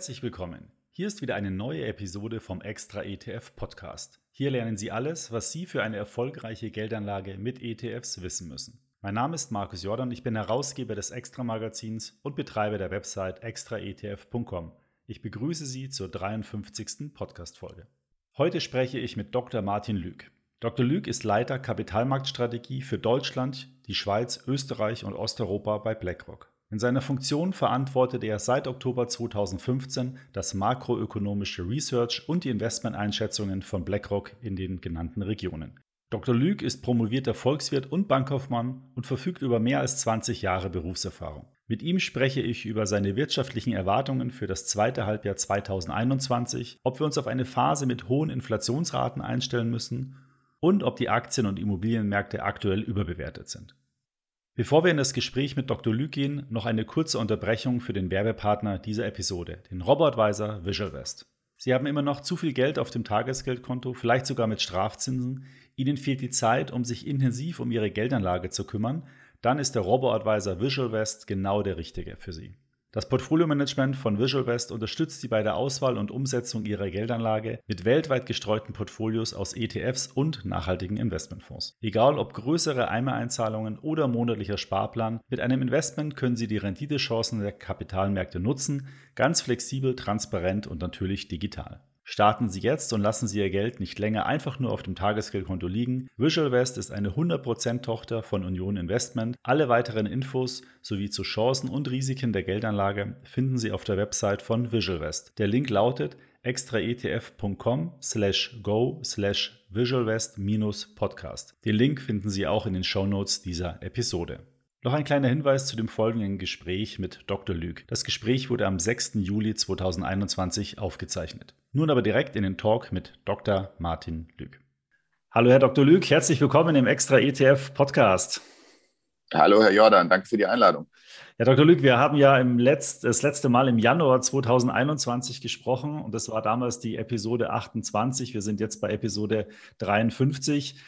Herzlich willkommen. Hier ist wieder eine neue Episode vom Extra ETF Podcast. Hier lernen Sie alles, was Sie für eine erfolgreiche Geldanlage mit ETFs wissen müssen. Mein Name ist Markus Jordan, ich bin Herausgeber des Extra Magazins und Betreiber der Website extraetf.com. Ich begrüße Sie zur 53. Podcast-Folge. Heute spreche ich mit Dr. Martin Lüg. Dr. Lüg ist Leiter Kapitalmarktstrategie für Deutschland, die Schweiz, Österreich und Osteuropa bei BlackRock. In seiner Funktion verantwortet er seit Oktober 2015 das makroökonomische Research und die Investmenteinschätzungen von BlackRock in den genannten Regionen. Dr. Lüg ist promovierter Volkswirt und Bankkaufmann und verfügt über mehr als 20 Jahre Berufserfahrung. Mit ihm spreche ich über seine wirtschaftlichen Erwartungen für das zweite Halbjahr 2021, ob wir uns auf eine Phase mit hohen Inflationsraten einstellen müssen und ob die Aktien- und Immobilienmärkte aktuell überbewertet sind. Bevor wir in das Gespräch mit Dr. Lüg gehen, noch eine kurze Unterbrechung für den Werbepartner dieser Episode, den Robo-Advisor Visual West. Sie haben immer noch zu viel Geld auf dem Tagesgeldkonto, vielleicht sogar mit Strafzinsen. Ihnen fehlt die Zeit, um sich intensiv um Ihre Geldanlage zu kümmern. Dann ist der Robo-Advisor Visual West genau der richtige für Sie. Das Portfolio-Management von Visual West unterstützt Sie bei der Auswahl und Umsetzung Ihrer Geldanlage mit weltweit gestreuten Portfolios aus ETFs und nachhaltigen Investmentfonds. Egal ob größere Einmaleinzahlungen oder monatlicher Sparplan, mit einem Investment können Sie die Renditechancen der Kapitalmärkte nutzen, ganz flexibel, transparent und natürlich digital. Starten Sie jetzt und lassen Sie Ihr Geld nicht länger einfach nur auf dem Tagesgeldkonto liegen. Visual West ist eine 100% Tochter von Union Investment. Alle weiteren Infos sowie zu Chancen und Risiken der Geldanlage finden Sie auf der Website von Visual West. Der Link lautet extraetf.com slash go slash visualwest-podcast. Den Link finden Sie auch in den Shownotes dieser Episode. Noch ein kleiner Hinweis zu dem folgenden Gespräch mit Dr. Lüg. Das Gespräch wurde am 6. Juli 2021 aufgezeichnet. Nun aber direkt in den Talk mit Dr. Martin Lüg. Hallo, Herr Dr. Lüg, herzlich willkommen im Extra ETF Podcast. Hallo, Herr Jordan, danke für die Einladung. Herr Dr. Lüg, wir haben ja im Letzt, das letzte Mal im Januar 2021 gesprochen und das war damals die Episode 28. Wir sind jetzt bei Episode 53.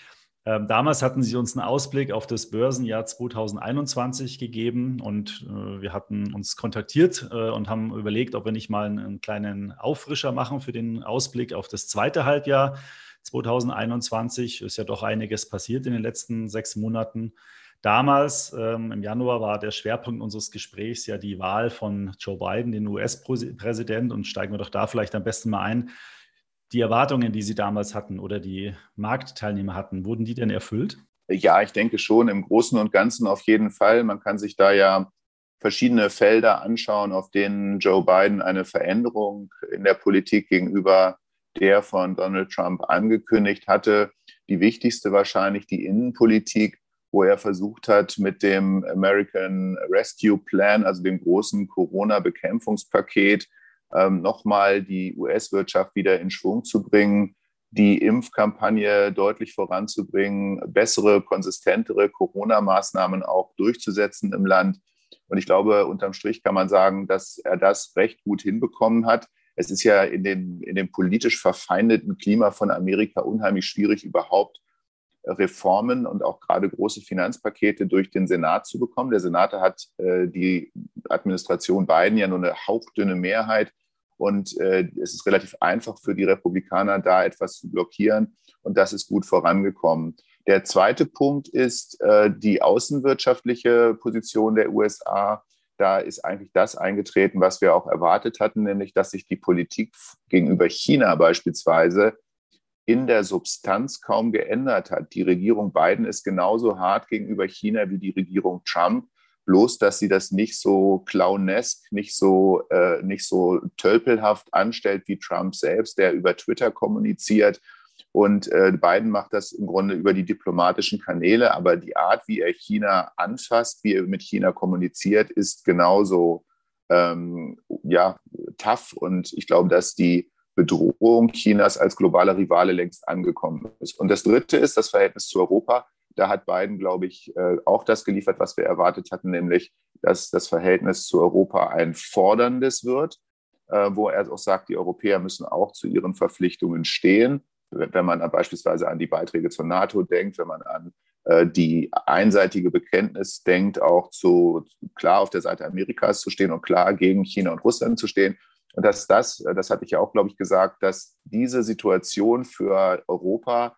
Ähm, damals hatten Sie uns einen Ausblick auf das Börsenjahr 2021 gegeben und äh, wir hatten uns kontaktiert äh, und haben überlegt, ob wir nicht mal einen, einen, kleinen Auffrischer machen für den Ausblick auf das zweite Halbjahr 2021. Ist ja doch einiges passiert in den letzten sechs Monaten. Damals, ähm, im Januar, war der Schwerpunkt unseres Gesprächs ja die Wahl von Joe Biden, den US-Präsident. Und steigen wir doch da vielleicht am besten mal ein die Erwartungen, die Sie damals hatten oder die Marktteilnehmer hatten, wurden die denn erfüllt? Ja, ich denke schon im Großen und Ganzen auf jeden Fall. Man kann sich da ja verschiedene Felder anschauen, auf denen Joe Biden eine Veränderung in der Politik gegenüber der von Donald Trump angekündigt hatte. Die wichtigste wahrscheinlich die Innenpolitik, wo er versucht hat, mit dem American Rescue Plan, also dem großen Corona-Bekämpfungspaket, ähm, nochmal die US-Wirtschaft wieder in Schwung zu bringen, die Impfkampagne deutlich voranzubringen, bessere, konsistentere Corona-Maßnahmen auch durchzusetzen im Land. Und ich glaube, unterm Strich kann man sagen, dass er das recht gut hinbekommen hat. Es ist ja in, den, in dem politisch verfeindeten Klima von Amerika unheimlich schwierig, überhaupt Reformen und auch gerade große Finanzpakete durch den Senat zu bekommen. Der Senat hat äh, die Administration Biden ja nur eine hauchdünne Mehrheit. Und äh, es ist relativ einfach für die Republikaner, da etwas zu blockieren. Und das ist gut vorangekommen. Der zweite Punkt ist äh, die außenwirtschaftliche Position der USA. Da ist eigentlich das eingetreten, was wir auch erwartet hatten, nämlich dass sich die Politik gegenüber China beispielsweise in der Substanz kaum geändert hat. Die Regierung Biden ist genauso hart gegenüber China wie die Regierung Trump bloß dass sie das nicht so clownesk, nicht so, äh, nicht so tölpelhaft anstellt wie Trump selbst, der über Twitter kommuniziert. Und äh, Biden macht das im Grunde über die diplomatischen Kanäle, aber die Art, wie er China anfasst, wie er mit China kommuniziert, ist genauso ähm, ja, tough. Und ich glaube, dass die Bedrohung Chinas als globaler Rivale längst angekommen ist. Und das Dritte ist das Verhältnis zu Europa. Da hat Biden, glaube ich, äh, auch das geliefert, was wir erwartet hatten, nämlich, dass das Verhältnis zu Europa ein forderndes wird, äh, wo er auch sagt, die Europäer müssen auch zu ihren Verpflichtungen stehen. Wenn man beispielsweise an die Beiträge zur NATO denkt, wenn man an äh, die einseitige Bekenntnis denkt, auch zu klar auf der Seite Amerikas zu stehen und klar gegen China und Russland zu stehen. Und dass das, das hatte ich ja auch, glaube ich, gesagt, dass diese Situation für Europa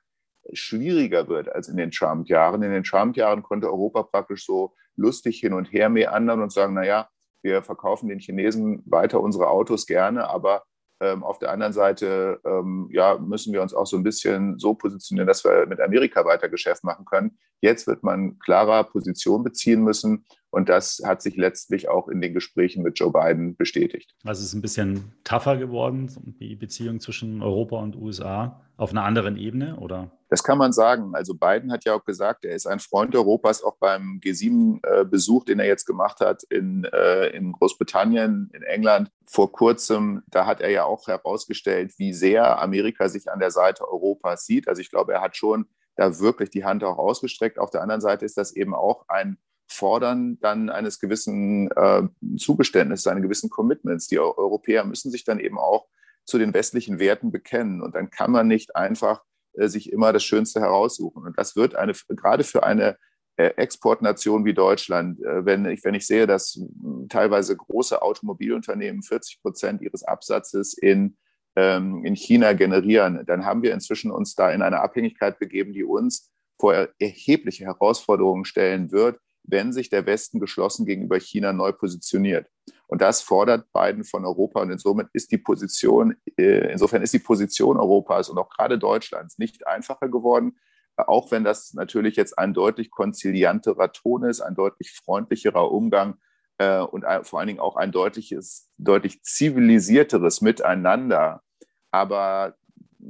schwieriger wird als in den Trump-Jahren. In den Trump-Jahren konnte Europa praktisch so lustig hin und her meandern und sagen, naja, wir verkaufen den Chinesen weiter unsere Autos gerne, aber ähm, auf der anderen Seite ähm, ja, müssen wir uns auch so ein bisschen so positionieren, dass wir mit Amerika weiter Geschäft machen können. Jetzt wird man klarer Position beziehen müssen und das hat sich letztlich auch in den Gesprächen mit Joe Biden bestätigt. Also es ist ein bisschen tougher geworden, die Beziehung zwischen Europa und USA auf einer anderen Ebene, oder? Das kann man sagen. Also Biden hat ja auch gesagt, er ist ein Freund Europas, auch beim G7-Besuch, den er jetzt gemacht hat in, äh, in Großbritannien, in England vor kurzem. Da hat er ja auch herausgestellt, wie sehr Amerika sich an der Seite Europas sieht. Also ich glaube, er hat schon da wirklich die Hand auch ausgestreckt. Auf der anderen Seite ist das eben auch ein fordern dann eines gewissen äh, Zugeständnisses, eines gewissen Commitments. Die Europäer müssen sich dann eben auch zu den westlichen Werten bekennen. Und dann kann man nicht einfach äh, sich immer das Schönste heraussuchen. Und das wird eine, gerade für eine äh, Exportnation wie Deutschland, äh, wenn, ich, wenn ich sehe, dass teilweise große Automobilunternehmen 40 Prozent ihres Absatzes in, ähm, in China generieren, dann haben wir inzwischen uns da in eine Abhängigkeit begeben, die uns vor erhebliche Herausforderungen stellen wird, wenn sich der Westen geschlossen gegenüber China neu positioniert. Und das fordert Biden von Europa. Und insofern ist die Position, äh, insofern ist die Position Europas und auch gerade Deutschlands nicht einfacher geworden, auch wenn das natürlich jetzt ein deutlich konzilianterer Ton ist, ein deutlich freundlicherer Umgang äh, und vor allen Dingen auch ein deutliches, deutlich zivilisierteres Miteinander. Aber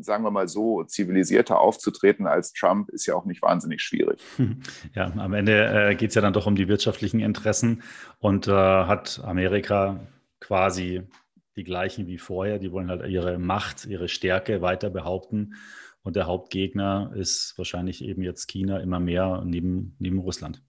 sagen wir mal so, zivilisierter aufzutreten als Trump ist ja auch nicht wahnsinnig schwierig. Ja, am Ende äh, geht es ja dann doch um die wirtschaftlichen Interessen und äh, hat Amerika quasi die gleichen wie vorher. Die wollen halt ihre Macht, ihre Stärke weiter behaupten. Und der Hauptgegner ist wahrscheinlich eben jetzt China immer mehr neben, neben Russland.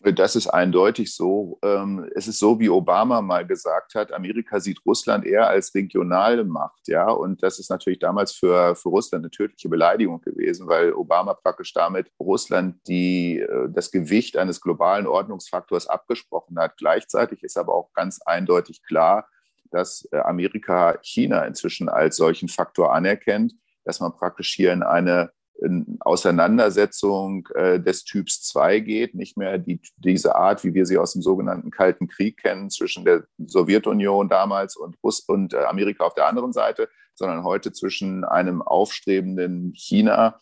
Das ist eindeutig so. Ähm, es ist so, wie Obama mal gesagt hat, Amerika sieht Russland eher als regionale Macht. Ja? Und das ist natürlich damals für, für Russland eine tödliche Beleidigung gewesen, weil Obama praktisch damit Russland die, äh, das Gewicht eines globalen Ordnungsfaktors abgesprochen hat. Gleichzeitig ist aber auch ganz eindeutig klar, dass äh, Amerika China inzwischen als solchen Faktor anerkennt, dass man praktisch hier in eine Auseinandersetzung äh, des Typs 2 geht, nicht mehr die, diese Art, wie wir sie aus dem sogenannten Kalten Krieg kennen, zwischen der Sowjetunion damals und, Russ und äh, Amerika auf der anderen Seite, sondern heute zwischen einem aufstrebenden China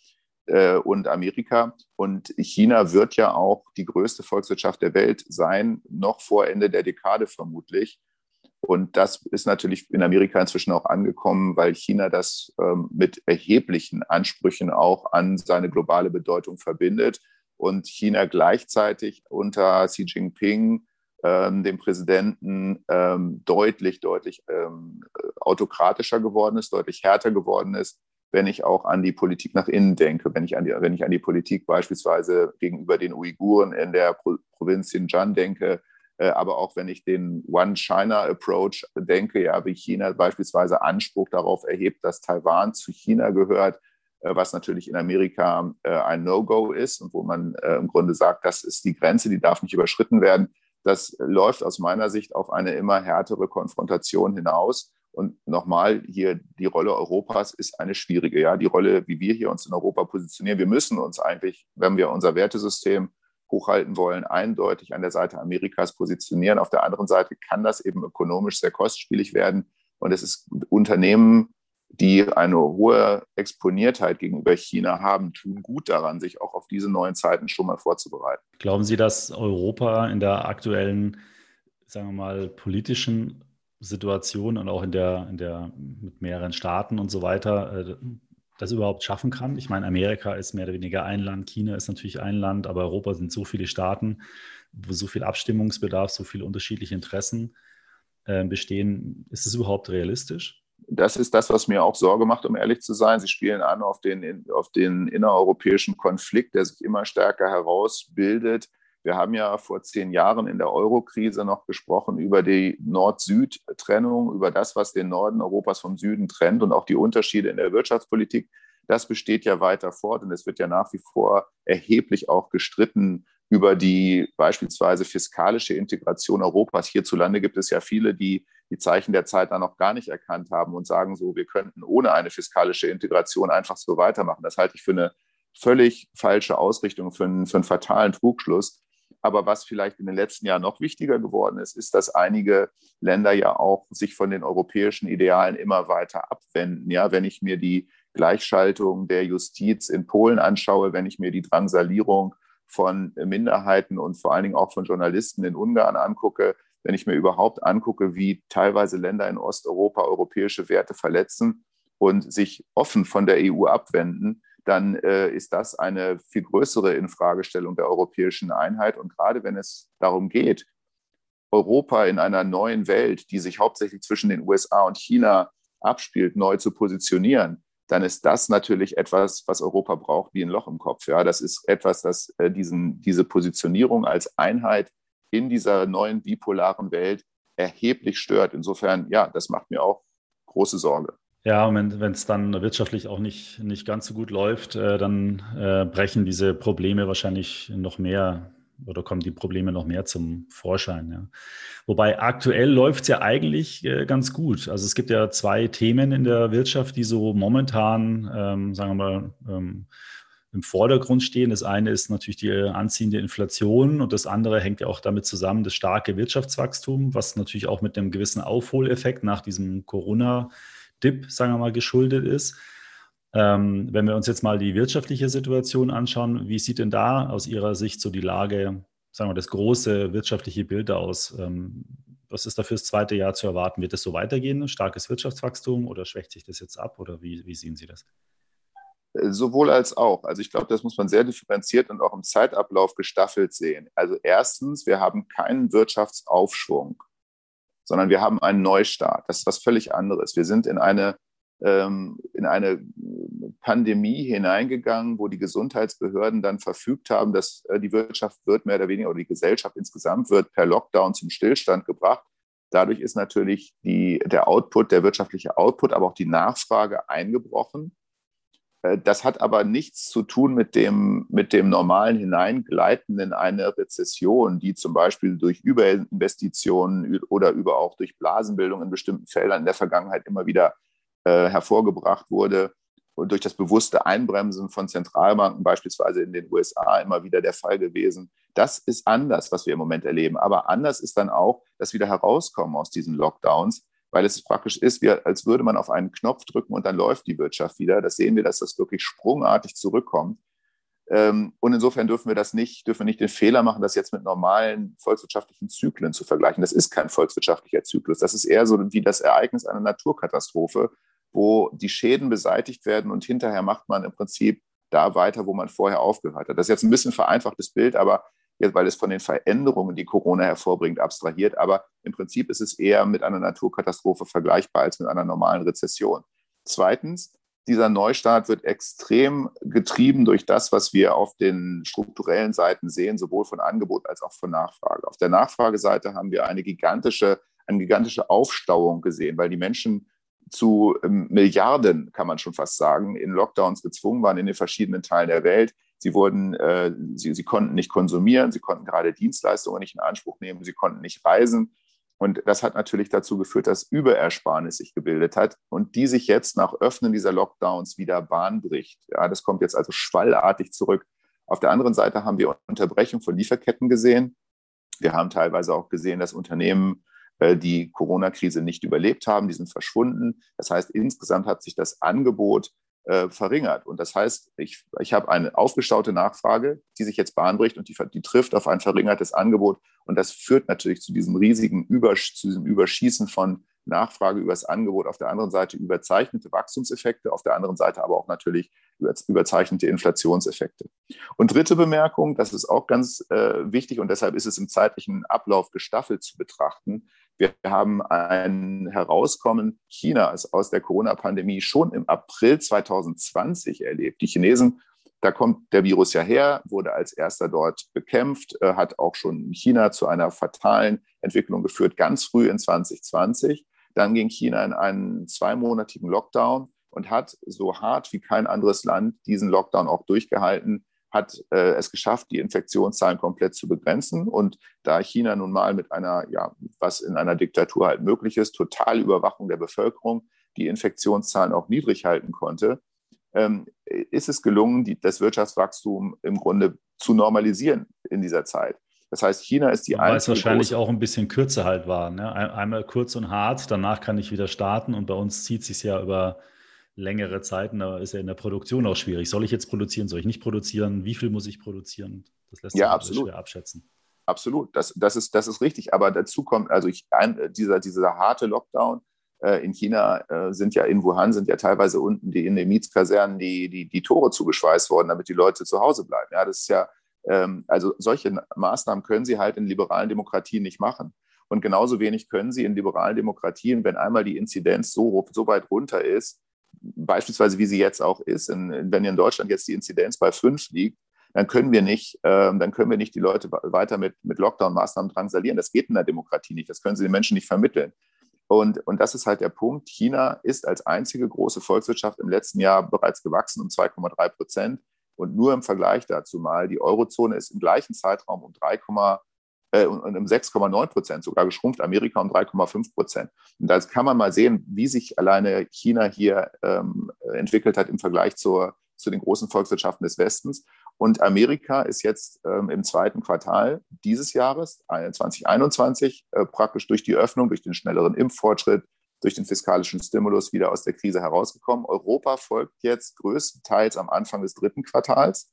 äh, und Amerika. Und China wird ja auch die größte Volkswirtschaft der Welt sein, noch vor Ende der Dekade vermutlich. Und das ist natürlich in Amerika inzwischen auch angekommen, weil China das ähm, mit erheblichen Ansprüchen auch an seine globale Bedeutung verbindet und China gleichzeitig unter Xi Jinping, ähm, dem Präsidenten, ähm, deutlich, deutlich ähm, autokratischer geworden ist, deutlich härter geworden ist, wenn ich auch an die Politik nach innen denke, wenn ich an die, wenn ich an die Politik beispielsweise gegenüber den Uiguren in der Pro Provinz Xinjiang denke, aber auch wenn ich den One-China-Approach denke, ja, wie China beispielsweise Anspruch darauf erhebt, dass Taiwan zu China gehört, äh, was natürlich in Amerika äh, ein No-Go ist und wo man im Grunde sagt, das ist die Grenze, die darf nicht überschritten werden. Das läuft aus meiner Sicht auf eine immer härtere Konfrontation hinaus. Und nochmal, hier die Rolle Europas ist eine schwierige. Ja, die Rolle, wie wir hier uns in Europa positionieren. Wir müssen uns eigentlich, wenn wir unser Wertesystem hochhalten wollen, eindeutig an der Seite Amerikas positionieren. Auf der anderen Seite kann das eben ökonomisch sehr kostspielig werden. Und es ist Unternehmen, die eine hohe Exponiertheit gegenüber China haben, tun gut daran, sich auch auf diese neuen Zeiten schon mal vorzubereiten. Glauben Sie, dass Europa in der aktuellen, sagen wir mal, politischen Situation und auch in der, in der mit mehreren Staaten und so weiter äh, das überhaupt schaffen kann. Ich meine, Amerika ist mehr oder weniger ein Land, China ist natürlich ein Land, aber Europa sind so viele Staaten, wo so viel Abstimmungsbedarf, so viele unterschiedliche Interessen äh, bestehen. Ist es überhaupt realistisch? Das ist das, was mir auch Sorge macht, um ehrlich zu sein. Sie spielen an auf den, auf den innereuropäischen Konflikt, der sich immer stärker herausbildet. Wir haben ja vor zehn Jahren in der Euro-Krise noch gesprochen über die Nord-Süd-Trennung, über das, was den Norden Europas vom Süden trennt und auch die Unterschiede in der Wirtschaftspolitik. Das besteht ja weiter fort und es wird ja nach wie vor erheblich auch gestritten über die beispielsweise fiskalische Integration Europas. Hierzulande gibt es ja viele, die die Zeichen der Zeit da noch gar nicht erkannt haben und sagen so, wir könnten ohne eine fiskalische Integration einfach so weitermachen. Das halte ich für eine völlig falsche Ausrichtung, für einen, für einen fatalen Trugschluss. Aber was vielleicht in den letzten Jahren noch wichtiger geworden ist, ist, dass einige Länder ja auch sich von den europäischen Idealen immer weiter abwenden. Ja, wenn ich mir die Gleichschaltung der Justiz in Polen anschaue, wenn ich mir die Drangsalierung von Minderheiten und vor allen Dingen auch von Journalisten in Ungarn angucke, wenn ich mir überhaupt angucke, wie teilweise Länder in Osteuropa europäische Werte verletzen und sich offen von der EU abwenden, dann äh, ist das eine viel größere Infragestellung der europäischen Einheit. Und gerade wenn es darum geht, Europa in einer neuen Welt, die sich hauptsächlich zwischen den USA und China abspielt, neu zu positionieren, dann ist das natürlich etwas, was Europa braucht, wie ein Loch im Kopf. Ja, das ist etwas, das äh, diesen, diese Positionierung als Einheit in dieser neuen bipolaren Welt erheblich stört. Insofern, ja, das macht mir auch große Sorge. Ja, wenn es dann wirtschaftlich auch nicht, nicht ganz so gut läuft, äh, dann äh, brechen diese Probleme wahrscheinlich noch mehr oder kommen die Probleme noch mehr zum Vorschein. Ja. Wobei aktuell läuft es ja eigentlich äh, ganz gut. Also es gibt ja zwei Themen in der Wirtschaft, die so momentan, ähm, sagen wir mal, ähm, im Vordergrund stehen. Das eine ist natürlich die anziehende Inflation und das andere hängt ja auch damit zusammen, das starke Wirtschaftswachstum, was natürlich auch mit einem gewissen Aufholeffekt nach diesem Corona- Dip, sagen wir mal, geschuldet ist. Ähm, wenn wir uns jetzt mal die wirtschaftliche Situation anschauen, wie sieht denn da aus Ihrer Sicht so die Lage, sagen wir, das große wirtschaftliche Bild aus? Ähm, was ist da fürs zweite Jahr zu erwarten? Wird es so weitergehen, starkes Wirtschaftswachstum oder schwächt sich das jetzt ab oder wie, wie sehen Sie das? Sowohl als auch. Also ich glaube, das muss man sehr differenziert und auch im Zeitablauf gestaffelt sehen. Also erstens, wir haben keinen Wirtschaftsaufschwung sondern wir haben einen Neustart. Das ist was völlig anderes. Wir sind in eine, ähm, in eine Pandemie hineingegangen, wo die Gesundheitsbehörden dann verfügt haben, dass äh, die Wirtschaft wird mehr oder weniger oder die Gesellschaft insgesamt wird per Lockdown zum Stillstand gebracht. Dadurch ist natürlich die, der Output, der wirtschaftliche Output, aber auch die Nachfrage eingebrochen. Äh, das hat aber nichts zu tun mit dem, mit dem normalen Hineingleiten in eine Rezession, die zum Beispiel durch Überinvestitionen oder über auch durch Blasenbildung in bestimmten Feldern in der Vergangenheit immer wieder äh, hervorgebracht wurde und durch das bewusste Einbremsen von Zentralbanken, beispielsweise in den USA, immer wieder der Fall gewesen. Das ist anders, was wir im Moment erleben. Aber anders ist dann auch das wieder herauskommen aus diesen Lockdowns weil es praktisch ist, wie, als würde man auf einen Knopf drücken und dann läuft die Wirtschaft wieder. Das sehen wir, dass das wirklich sprungartig zurückkommt. Ähm, und insofern dürfen wir das nicht, dürfen wir nicht den Fehler machen, das jetzt mit normalen volkswirtschaftlichen Zyklen zu vergleichen. Das ist kein volkswirtschaftlicher Zyklus. Das ist eher so wie das Ereignis einer Naturkatastrophe, wo die Schäden beseitigt werden und hinterher macht man im Prinzip da weiter, wo man vorher aufgehört hat. Das ist jetzt ein bisschen vereinfachtes Bild, aber weil es von den Veränderungen, die Corona hervorbringt, abstrahiert. Aber im Prinzip ist es eher mit einer Naturkatastrophe vergleichbar als mit einer normalen Rezession. Zweitens, dieser Neustart wird extrem getrieben durch das, was wir auf den strukturellen Seiten sehen, sowohl von Angebot als auch von Nachfrage. Auf der Nachfrageseite haben wir eine gigantische, eine gigantische Aufstauung gesehen, weil die Menschen zu ähm, Milliarden, kann man schon fast sagen, in Lockdowns gezwungen waren in den verschiedenen Teilen der Welt. Sie wurden, äh, sie, sie konnten nicht konsumieren, sie konnten gerade Dienstleistungen nicht in Anspruch nehmen, sie konnten nicht reisen. Und das hat natürlich dazu geführt, dass Überersparnis sich gebildet hat und die sich jetzt nach Öffnen dieser Lockdowns wieder Bahn bricht. Ja, das kommt jetzt also schwallartig zurück. Auf der anderen Seite haben wir Unterbrechung von Lieferketten gesehen. Wir haben teilweise auch gesehen, dass Unternehmen äh, die Corona-Krise nicht überlebt haben, die sind verschwunden. Das heißt, insgesamt hat sich das Angebot äh, verringert. Und das heißt, ich, ich habe eine aufgestaute Nachfrage, die sich jetzt bahnbricht und die, die trifft auf ein verringertes Angebot. Und das führt natürlich zu diesem riesigen Übersch zu diesem Überschießen von Nachfrage über das Angebot, auf der anderen Seite überzeichnete Wachstumseffekte, auf der anderen Seite aber auch natürlich überzeichnete Inflationseffekte. Und dritte Bemerkung, das ist auch ganz äh, wichtig und deshalb ist es im zeitlichen Ablauf gestaffelt zu betrachten. Wir haben ein Herauskommen Chinas aus der Corona-Pandemie schon im April 2020 erlebt. Die Chinesen, da kommt der Virus ja her, wurde als erster dort bekämpft, äh, hat auch schon in China zu einer fatalen Entwicklung geführt, ganz früh in 2020. Dann ging China in einen zweimonatigen Lockdown und hat so hart wie kein anderes Land diesen Lockdown auch durchgehalten hat äh, es geschafft, die Infektionszahlen komplett zu begrenzen. Und da China nun mal mit einer, ja, was in einer Diktatur halt möglich ist, totale Überwachung der Bevölkerung, die Infektionszahlen auch niedrig halten konnte, ähm, ist es gelungen, die, das Wirtschaftswachstum im Grunde zu normalisieren in dieser Zeit. Das heißt, China ist die einzige. Weil es wahrscheinlich auch ein bisschen kürzer halt war. Ne? Einmal kurz und hart, danach kann ich wieder starten und bei uns zieht es sich ja über längere Zeiten, da ist ja in der Produktion auch schwierig. Soll ich jetzt produzieren, soll ich nicht produzieren? Wie viel muss ich produzieren? Das lässt sich ja, schwer abschätzen. Absolut, das, das, ist, das ist richtig. Aber dazu kommt, also ich, ein, dieser, dieser harte Lockdown äh, in China äh, sind ja in Wuhan sind ja teilweise unten die in den Mietskasernen die, die, die Tore zugeschweißt worden, damit die Leute zu Hause bleiben. Ja, das ist ja, ähm, also solche Maßnahmen können sie halt in liberalen Demokratien nicht machen. Und genauso wenig können sie in liberalen Demokratien, wenn einmal die Inzidenz so, so weit runter ist, beispielsweise wie sie jetzt auch ist, in, wenn in Deutschland jetzt die Inzidenz bei fünf liegt, dann können wir nicht, ähm, dann können wir nicht die Leute weiter mit, mit Lockdown-Maßnahmen drangsalieren. Das geht in der Demokratie nicht. Das können sie den Menschen nicht vermitteln. Und, und das ist halt der Punkt. China ist als einzige große Volkswirtschaft im letzten Jahr bereits gewachsen um 2,3 Prozent. Und nur im Vergleich dazu mal, die Eurozone ist im gleichen Zeitraum um 3, äh, um 6,9 Prozent sogar geschrumpft, Amerika um 3,5 Prozent. Und da kann man mal sehen, wie sich alleine China hier ähm, entwickelt hat im Vergleich zur, zu den großen Volkswirtschaften des Westens. Und Amerika ist jetzt ähm, im zweiten Quartal dieses Jahres, 2021, äh, praktisch durch die Öffnung, durch den schnelleren Impffortschritt, durch den fiskalischen Stimulus wieder aus der Krise herausgekommen. Europa folgt jetzt größtenteils am Anfang des dritten Quartals.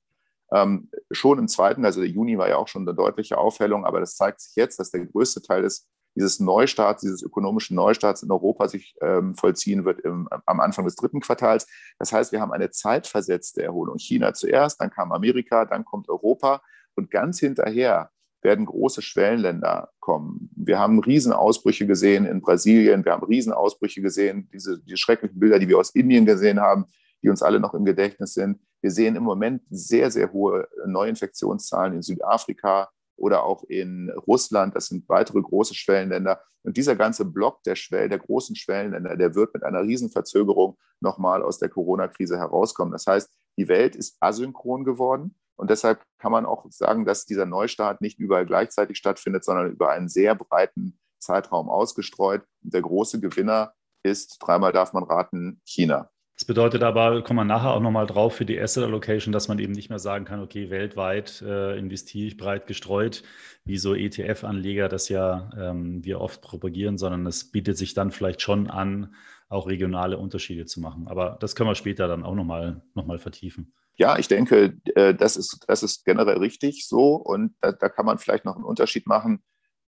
Ähm, schon im zweiten, also der Juni war ja auch schon eine deutliche Aufhellung, aber das zeigt sich jetzt, dass der größte Teil des, dieses Neustarts, dieses ökonomischen Neustarts in Europa sich ähm, vollziehen wird im, am Anfang des dritten Quartals. Das heißt, wir haben eine zeitversetzte Erholung. China zuerst, dann kam Amerika, dann kommt Europa und ganz hinterher werden große Schwellenländer kommen. Wir haben Riesenausbrüche gesehen in Brasilien, wir haben Riesenausbrüche gesehen, diese die schrecklichen Bilder, die wir aus Indien gesehen haben, die uns alle noch im Gedächtnis sind. Wir sehen im Moment sehr, sehr hohe Neuinfektionszahlen in Südafrika oder auch in Russland. Das sind weitere große Schwellenländer. Und dieser ganze Block der Schwellen, der großen Schwellenländer, der wird mit einer Riesenverzögerung nochmal aus der Corona-Krise herauskommen. Das heißt, die Welt ist asynchron geworden. Und deshalb kann man auch sagen, dass dieser Neustart nicht überall gleichzeitig stattfindet, sondern über einen sehr breiten Zeitraum ausgestreut. Und der große Gewinner ist, dreimal darf man raten, China. Das bedeutet aber, kommen wir nachher auch nochmal drauf für die Asset Allocation, dass man eben nicht mehr sagen kann, okay, weltweit äh, investiere ich breit gestreut, wie so ETF-Anleger das ja ähm, wir oft propagieren, sondern es bietet sich dann vielleicht schon an, auch regionale Unterschiede zu machen. Aber das können wir später dann auch nochmal noch mal vertiefen. Ja, ich denke, äh, das, ist, das ist generell richtig so und da, da kann man vielleicht noch einen Unterschied machen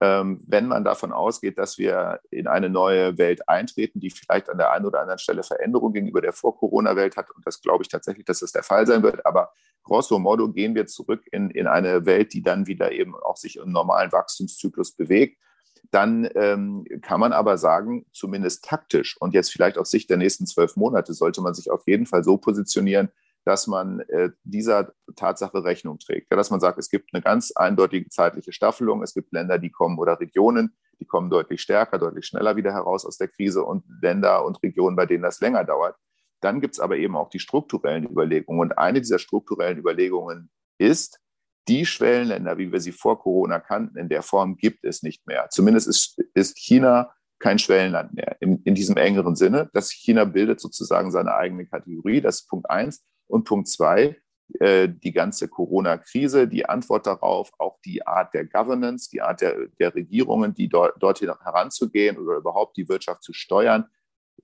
wenn man davon ausgeht, dass wir in eine neue Welt eintreten, die vielleicht an der einen oder anderen Stelle Veränderungen gegenüber der Vor-Corona-Welt hat. Und das glaube ich tatsächlich, dass das der Fall sein wird. Aber grosso modo gehen wir zurück in, in eine Welt, die dann wieder eben auch sich im normalen Wachstumszyklus bewegt. Dann ähm, kann man aber sagen, zumindest taktisch und jetzt vielleicht aus Sicht der nächsten zwölf Monate sollte man sich auf jeden Fall so positionieren, dass man äh, dieser Tatsache Rechnung trägt. Ja, dass man sagt, es gibt eine ganz eindeutige zeitliche Staffelung. Es gibt Länder, die kommen oder Regionen, die kommen deutlich stärker, deutlich schneller wieder heraus aus der Krise und Länder und Regionen, bei denen das länger dauert. Dann gibt es aber eben auch die strukturellen Überlegungen. Und eine dieser strukturellen Überlegungen ist, die Schwellenländer, wie wir sie vor Corona kannten, in der Form gibt es nicht mehr. Zumindest ist, ist China kein Schwellenland mehr in, in diesem engeren Sinne. Das China bildet sozusagen seine eigene Kategorie. Das ist Punkt eins. Und Punkt zwei, äh, die ganze Corona-Krise, die Antwort darauf, auch die Art der Governance, die Art der, der Regierungen, die dort, dorthin heranzugehen oder überhaupt die Wirtschaft zu steuern,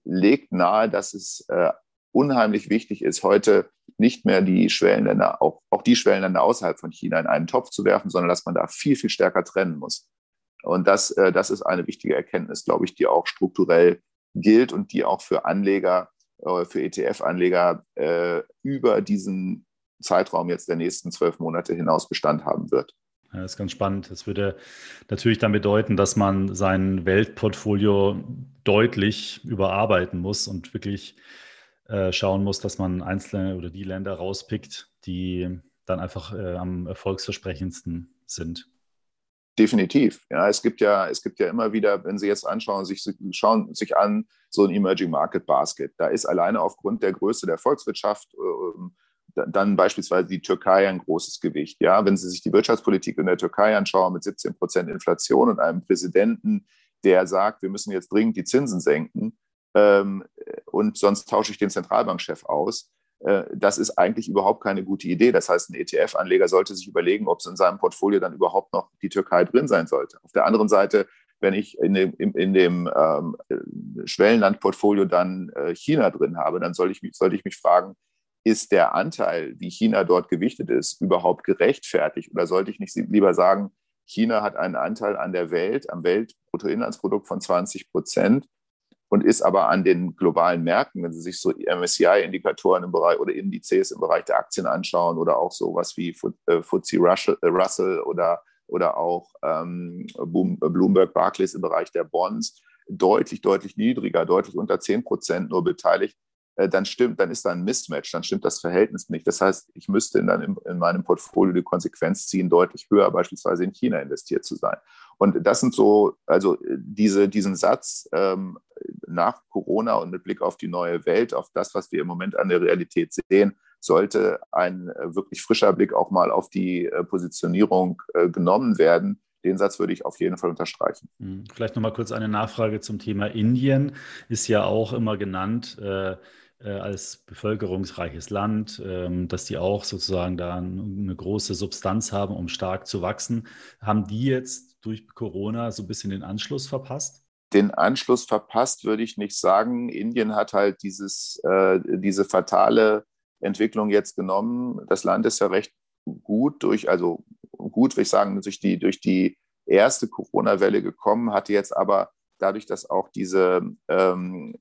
legt nahe, dass es äh, unheimlich wichtig ist, heute nicht mehr die Schwellenländer, auch, auch die Schwellenländer außerhalb von China in einen Topf zu werfen, sondern dass man da viel, viel stärker trennen muss. Und das, äh, das ist eine wichtige Erkenntnis, glaube ich, die auch strukturell gilt und die auch für Anleger für ETF-Anleger äh, über diesen Zeitraum jetzt der nächsten zwölf Monate hinaus Bestand haben wird. Ja, das ist ganz spannend. Das würde natürlich dann bedeuten, dass man sein Weltportfolio deutlich überarbeiten muss und wirklich äh, schauen muss, dass man einzelne oder die Länder rauspickt, die dann einfach äh, am erfolgsversprechendsten sind. Definitiv. Ja, es gibt ja, es gibt ja immer wieder, wenn Sie jetzt anschauen, sich, schauen sich an, so ein Emerging Market Basket. Da ist alleine aufgrund der Größe der Volkswirtschaft, äh, dann beispielsweise die Türkei ein großes Gewicht. Ja, wenn Sie sich die Wirtschaftspolitik in der Türkei anschauen mit 17 Prozent Inflation und einem Präsidenten, der sagt, wir müssen jetzt dringend die Zinsen senken ähm, und sonst tausche ich den Zentralbankchef aus. Äh, das ist eigentlich überhaupt keine gute Idee. Das heißt, ein ETF-Anleger sollte sich überlegen, ob es in seinem Portfolio dann überhaupt noch die Türkei drin sein sollte. Auf der anderen Seite, wenn ich in dem, in, dem ähm, Schwellenlandportfolio dann äh, China drin habe, dann soll ich, sollte ich mich fragen, ist der Anteil, wie China dort gewichtet ist, überhaupt gerechtfertigt? Oder sollte ich nicht lieber sagen, China hat einen Anteil an der Welt, am Weltbruttoinlandsprodukt von 20 Prozent und ist aber an den globalen Märkten, wenn Sie sich so MSCI-Indikatoren im Bereich oder Indizes im Bereich der Aktien anschauen oder auch sowas wie FTSE äh, Russell oder, oder auch ähm, Bloomberg Barclays im Bereich der Bonds, deutlich, deutlich niedriger, deutlich unter 10 Prozent nur beteiligt, äh, dann stimmt, dann ist da ein Mismatch, dann stimmt das Verhältnis nicht. Das heißt, ich müsste dann in, in meinem Portfolio die Konsequenz ziehen, deutlich höher beispielsweise in China investiert zu sein. Und das sind so, also diese, diesen Satz ähm, nach Corona und mit Blick auf die neue Welt, auf das, was wir im Moment an der Realität sehen, sollte ein äh, wirklich frischer Blick auch mal auf die äh, Positionierung äh, genommen werden. Den Satz würde ich auf jeden Fall unterstreichen. Hm, vielleicht noch mal kurz eine Nachfrage zum Thema Indien. Ist ja auch immer genannt. Äh, äh, als bevölkerungsreiches Land, ähm, dass die auch sozusagen da eine große Substanz haben, um stark zu wachsen. Haben die jetzt durch Corona so ein bisschen den Anschluss verpasst? Den Anschluss verpasst würde ich nicht sagen. Indien hat halt dieses, äh, diese fatale Entwicklung jetzt genommen. Das Land ist ja recht gut durch, also gut, würde ich sagen, durch die, durch die erste Corona-Welle gekommen, hatte jetzt aber dadurch, dass auch diese ähm,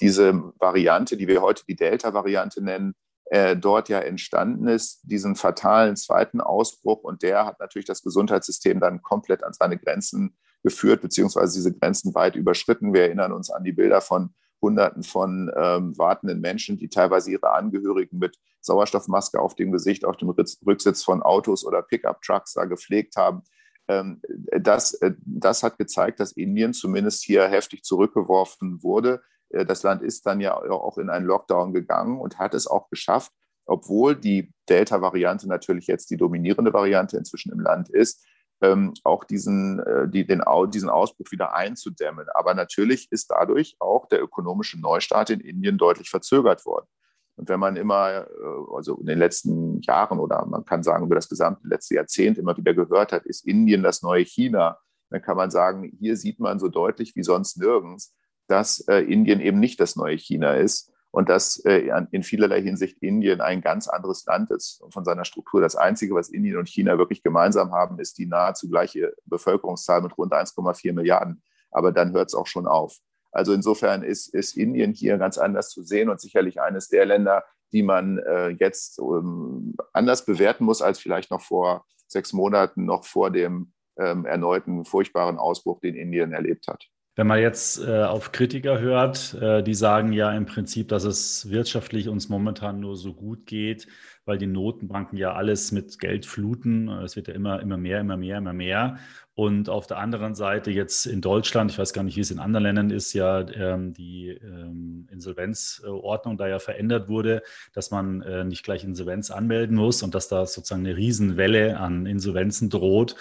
diese Variante, die wir heute die Delta-Variante nennen, äh, dort ja entstanden ist, diesen fatalen zweiten Ausbruch. Und der hat natürlich das Gesundheitssystem dann komplett an seine Grenzen geführt, beziehungsweise diese Grenzen weit überschritten. Wir erinnern uns an die Bilder von Hunderten von ähm, wartenden Menschen, die teilweise ihre Angehörigen mit Sauerstoffmaske auf dem Gesicht, auf dem Rücksitz von Autos oder Pickup-Trucks da gepflegt haben. Ähm, das, äh, das hat gezeigt, dass Indien zumindest hier heftig zurückgeworfen wurde. Äh, das Land ist dann ja auch in einen Lockdown gegangen und hat es auch geschafft, obwohl die Delta-Variante natürlich jetzt die dominierende Variante inzwischen im Land ist, ähm, auch diesen, äh, die, den, diesen Ausbruch wieder einzudämmen. Aber natürlich ist dadurch auch der ökonomische Neustart in Indien deutlich verzögert worden. Und wenn man immer, also in den letzten Jahren oder man kann sagen über das gesamte letzte Jahrzehnt immer wieder gehört hat, ist Indien das neue China, dann kann man sagen, hier sieht man so deutlich wie sonst nirgends, dass äh, Indien eben nicht das neue China ist und dass äh, in vielerlei Hinsicht Indien ein ganz anderes Land ist von seiner Struktur. Das Einzige, was Indien und China wirklich gemeinsam haben, ist die nahezu gleiche Bevölkerungszahl mit rund 1,4 Milliarden. Aber dann hört es auch schon auf. Also insofern ist, ist Indien hier ganz anders zu sehen und sicherlich eines der Länder, die man äh, jetzt ähm, anders bewerten muss als vielleicht noch vor sechs Monaten, noch vor dem ähm, erneuten furchtbaren Ausbruch, den Indien erlebt hat. Wenn man jetzt äh, auf Kritiker hört, äh, die sagen ja im Prinzip, dass es wirtschaftlich uns momentan nur so gut geht, weil die Notenbanken ja alles mit Geld fluten. Es wird ja immer, immer mehr, immer mehr, immer mehr. Und auf der anderen Seite jetzt in Deutschland, ich weiß gar nicht, wie es in anderen Ländern ist, ja ähm, die ähm, Insolvenzordnung da ja verändert wurde, dass man äh, nicht gleich Insolvenz anmelden muss und dass da sozusagen eine Riesenwelle an Insolvenzen droht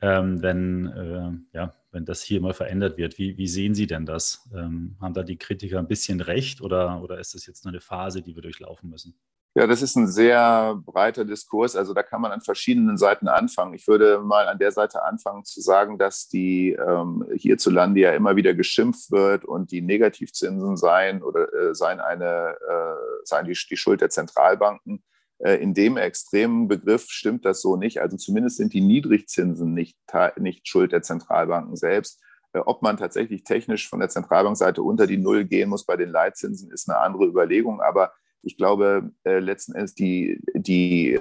ähm, wenn, äh, ja, wenn das hier mal verändert wird. Wie, wie sehen Sie denn das? Ähm, haben da die Kritiker ein bisschen recht oder, oder ist das jetzt nur eine Phase, die wir durchlaufen müssen? Ja, das ist ein sehr breiter Diskurs. Also da kann man an verschiedenen Seiten anfangen. Ich würde mal an der Seite anfangen zu sagen, dass die ähm, hierzulande ja immer wieder geschimpft wird und die Negativzinsen seien oder äh, seien eine äh, seien die, die Schuld der Zentralbanken. Äh, in dem extremen Begriff stimmt das so nicht. Also zumindest sind die Niedrigzinsen nicht, nicht Schuld der Zentralbanken selbst. Äh, ob man tatsächlich technisch von der Zentralbankseite unter die Null gehen muss bei den Leitzinsen, ist eine andere Überlegung. Aber ich glaube, äh, letzten Endes die, die,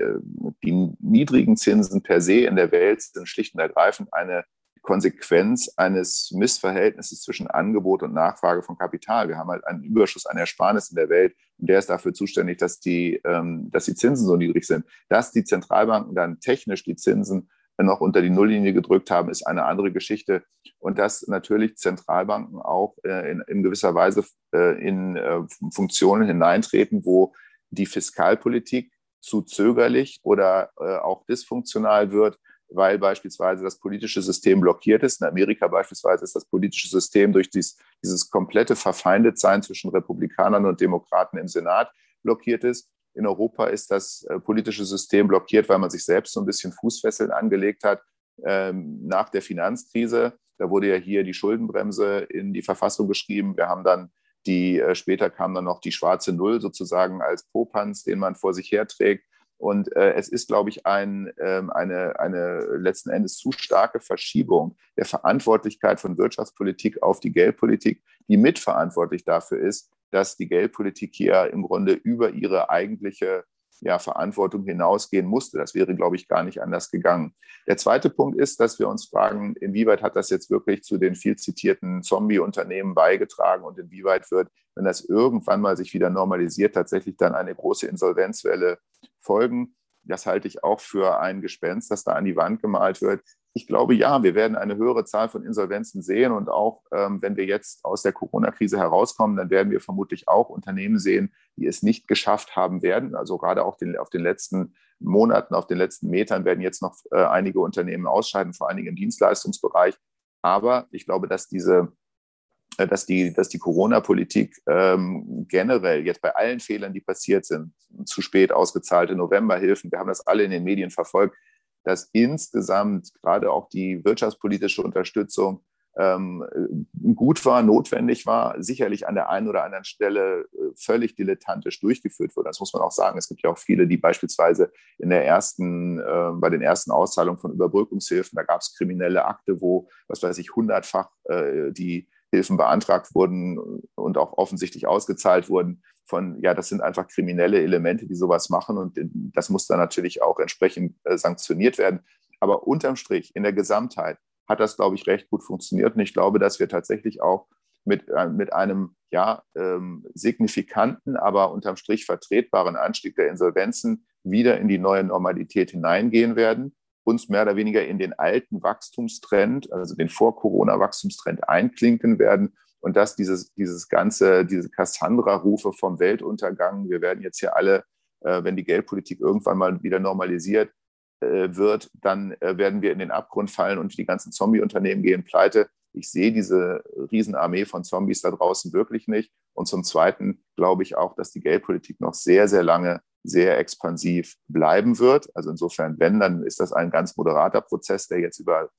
die niedrigen Zinsen per se in der Welt sind schlicht und ergreifend eine Konsequenz eines Missverhältnisses zwischen Angebot und Nachfrage von Kapital. Wir haben halt einen Überschuss an Ersparnis in der Welt und der ist dafür zuständig, dass die, ähm, dass die Zinsen so niedrig sind. Dass die Zentralbanken dann technisch die Zinsen noch unter die Nulllinie gedrückt haben, ist eine andere Geschichte. Und dass natürlich Zentralbanken auch äh, in, in, gewisser Weise äh, in äh, Funktionen hineintreten, wo die Fiskalpolitik zu zögerlich oder auch dysfunktional wird, weil beispielsweise das politische System blockiert ist. In Amerika beispielsweise ist das politische System durch dies, dieses komplette Verfeindetsein zwischen Republikanern und Demokraten im Senat blockiert ist. In Europa ist das äh, politische System blockiert, weil man sich selbst so ein bisschen Fußfesseln angelegt hat ähm, nach der Finanzkrise. Da wurde ja hier die Schuldenbremse in die Verfassung geschrieben. Wir haben dann die, äh, später kam dann noch die schwarze Null sozusagen als Popanz, den man vor sich herträgt. Und äh, es ist, glaube ich, ein, ähm, eine, eine letzten Endes zu starke Verschiebung der Verantwortlichkeit von Wirtschaftspolitik auf die Geldpolitik, die mitverantwortlich dafür ist, dass die Geldpolitik hier im Grunde über ihre eigentliche ja, Verantwortung hinausgehen musste. Das wäre, glaube ich, gar nicht anders gegangen. Der zweite Punkt ist, dass wir uns fragen, inwieweit hat das jetzt wirklich zu den viel zitierten Zombie-Unternehmen beigetragen und inwieweit wird, wenn das irgendwann mal sich wieder normalisiert, tatsächlich dann eine große Insolvenzwelle folgen. Das halte ich auch für ein Gespenst, das da an die Wand gemalt wird. Ich glaube, ja, wir werden eine höhere Zahl von Insolvenzen sehen. Und auch ähm, wenn wir jetzt aus der Corona-Krise herauskommen, dann werden wir vermutlich auch Unternehmen sehen, die es nicht geschafft haben werden. Also gerade auch den, auf den letzten Monaten, auf den letzten Metern werden jetzt noch äh, einige Unternehmen ausscheiden, vor allen Dingen im Dienstleistungsbereich. Aber ich glaube, dass diese dass die, dass die Corona-Politik ähm, generell jetzt bei allen Fehlern, die passiert sind, zu spät ausgezahlte Novemberhilfen, wir haben das alle in den Medien verfolgt, dass insgesamt gerade auch die wirtschaftspolitische Unterstützung ähm, gut war, notwendig war, sicherlich an der einen oder anderen Stelle äh, völlig dilettantisch durchgeführt wurde. Das muss man auch sagen. Es gibt ja auch viele, die beispielsweise in der ersten, äh, bei den ersten Auszahlungen von Überbrückungshilfen, da gab es kriminelle Akte, wo, was weiß ich, hundertfach äh, die Hilfen beantragt wurden und auch offensichtlich ausgezahlt wurden von, ja, das sind einfach kriminelle Elemente, die sowas machen und das muss dann natürlich auch entsprechend äh, sanktioniert werden. Aber unterm Strich, in der Gesamtheit, hat das, glaube ich, recht gut funktioniert und ich glaube, dass wir tatsächlich auch mit, äh, mit einem ja, ähm, signifikanten, aber unterm Strich vertretbaren Anstieg der Insolvenzen wieder in die neue Normalität hineingehen werden uns mehr oder weniger in den alten Wachstumstrend, also den Vor-Corona-Wachstumstrend einklinken werden und dass dieses, dieses ganze, diese Cassandra-Rufe vom Weltuntergang, wir werden jetzt hier alle, äh, wenn die Geldpolitik irgendwann mal wieder normalisiert äh, wird, dann äh, werden wir in den Abgrund fallen und die ganzen Zombie-Unternehmen gehen pleite. Ich sehe diese Riesenarmee von Zombies da draußen wirklich nicht. Und zum Zweiten glaube ich auch, dass die Geldpolitik noch sehr, sehr lange sehr expansiv bleiben wird. Also insofern, wenn, dann ist das ein ganz moderater Prozess, der jetzt über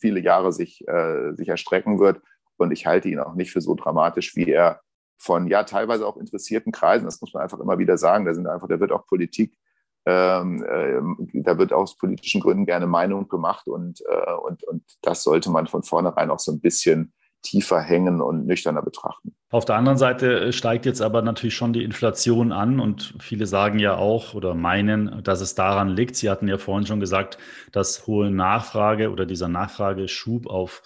viele Jahre sich, äh, sich erstrecken wird. Und ich halte ihn auch nicht für so dramatisch, wie er von ja teilweise auch interessierten Kreisen, das muss man einfach immer wieder sagen, da sind einfach, da wird auch Politik, ähm, äh, da wird aus politischen Gründen gerne Meinung gemacht und, äh, und, und das sollte man von vornherein auch so ein bisschen tiefer hängen und nüchterner betrachten. Auf der anderen Seite äh, steigt jetzt aber natürlich schon die Inflation an und viele sagen ja auch oder meinen, dass es daran liegt. Sie hatten ja vorhin schon gesagt, dass hohe Nachfrage oder dieser Nachfrageschub auf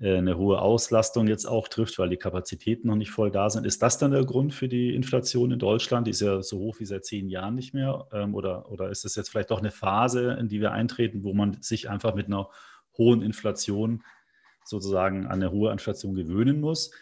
äh, eine hohe Auslastung jetzt auch trifft, weil die Kapazitäten noch nicht voll da sind. Ist das dann der Grund für die Inflation in Deutschland? Die ist ja so hoch wie seit zehn Jahren nicht mehr. Ähm, oder, oder ist es jetzt vielleicht doch eine Phase, in die wir eintreten, wo man sich einfach mit einer hohen Inflation sozusagen an eine hohe Inflation gewöhnen muss?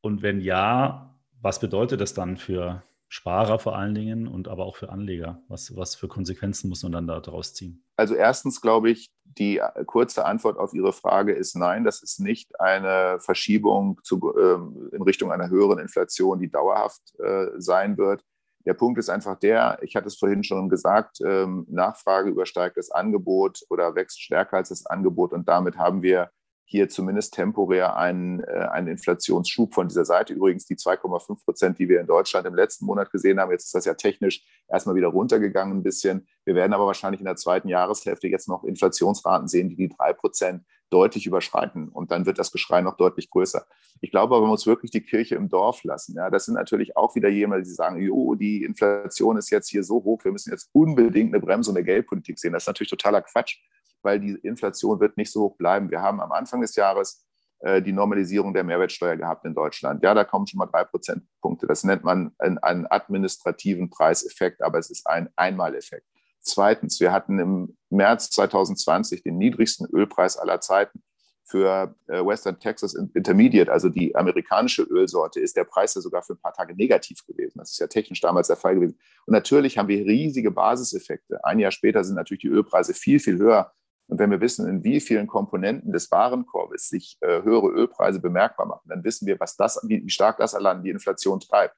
Und wenn ja, was bedeutet das dann für Sparer vor allen Dingen und aber auch für Anleger? Was, was für Konsequenzen muss man dann daraus ziehen? Also erstens glaube ich, die kurze Antwort auf Ihre Frage ist nein, das ist nicht eine Verschiebung zu, äh, in Richtung einer höheren Inflation, die dauerhaft äh, sein wird. Der Punkt ist einfach der, ich hatte es vorhin schon gesagt, ähm, Nachfrage übersteigt das Angebot oder wächst stärker als das Angebot und damit haben wir hier zumindest temporär einen, äh, einen Inflationsschub von dieser Seite. Übrigens die 2,5 Prozent, die wir in Deutschland im letzten Monat gesehen haben. Jetzt ist das ja technisch erstmal wieder runtergegangen ein bisschen. Wir werden aber wahrscheinlich in der zweiten Jahreshälfte jetzt noch Inflationsraten sehen, die die drei Prozent deutlich überschreiten. Und dann wird das Geschrei noch deutlich größer. Ich glaube aber, man muss wirklich die Kirche im Dorf lassen. Ja, das sind natürlich auch wieder jemand, die sagen, jo, die Inflation ist jetzt hier so hoch, wir müssen jetzt unbedingt eine Bremse und eine Geldpolitik sehen. Das ist natürlich totaler Quatsch weil die Inflation wird nicht so hoch bleiben. Wir haben am Anfang des Jahres äh, die Normalisierung der Mehrwertsteuer gehabt in Deutschland. Ja, da kommen schon mal drei Prozentpunkte. Das nennt man einen administrativen Preiseffekt, aber es ist ein Einmaleffekt. Zweitens, wir hatten im März 2020 den niedrigsten Ölpreis aller Zeiten. für äh, Western Texas Intermediate, also die amerikanische Ölsorte, ist der Preis ja sogar für ein paar Tage negativ gewesen. Das ist ja technisch damals der Fall gewesen. Und natürlich haben wir riesige Basiseffekte. Ein Jahr später sind natürlich die Ölpreise viel, viel höher. Und wenn wir wissen, in wie vielen Komponenten des Warenkorbes sich äh, höhere Ölpreise bemerkbar machen, dann wissen wir, was das, wie, stark das allein die Inflation treibt.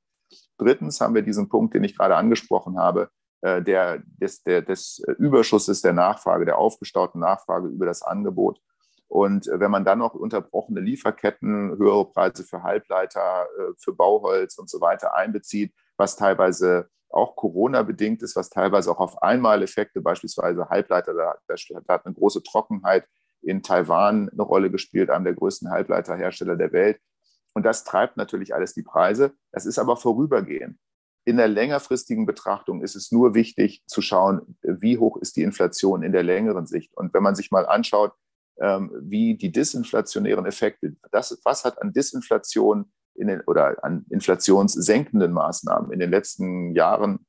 Drittens haben wir diesen Punkt, den ich gerade angesprochen habe, äh, der, des, der, des Überschusses der Nachfrage, der aufgestauten Nachfrage über das Angebot. Und äh, wenn man dann noch unterbrochene Lieferketten, höhere Preise für Halbleiter, äh, für Bauholz und so weiter einbezieht, was teilweise auch Corona-bedingt ist, was teilweise auch auf Einmaleffekte, beispielsweise Halbleiter, da, da hat eine große Trockenheit in Taiwan eine Rolle gespielt, einem der größten Halbleiterhersteller der Welt. Und das treibt natürlich alles die Preise. Das ist aber vorübergehend. In der längerfristigen Betrachtung ist es nur wichtig zu schauen, wie hoch ist die Inflation in der längeren Sicht. Und wenn man sich mal anschaut, ähm, wie die disinflationären Effekte, das, was hat an Disinflation in den, oder an inflationssenkenden Maßnahmen in den letzten Jahren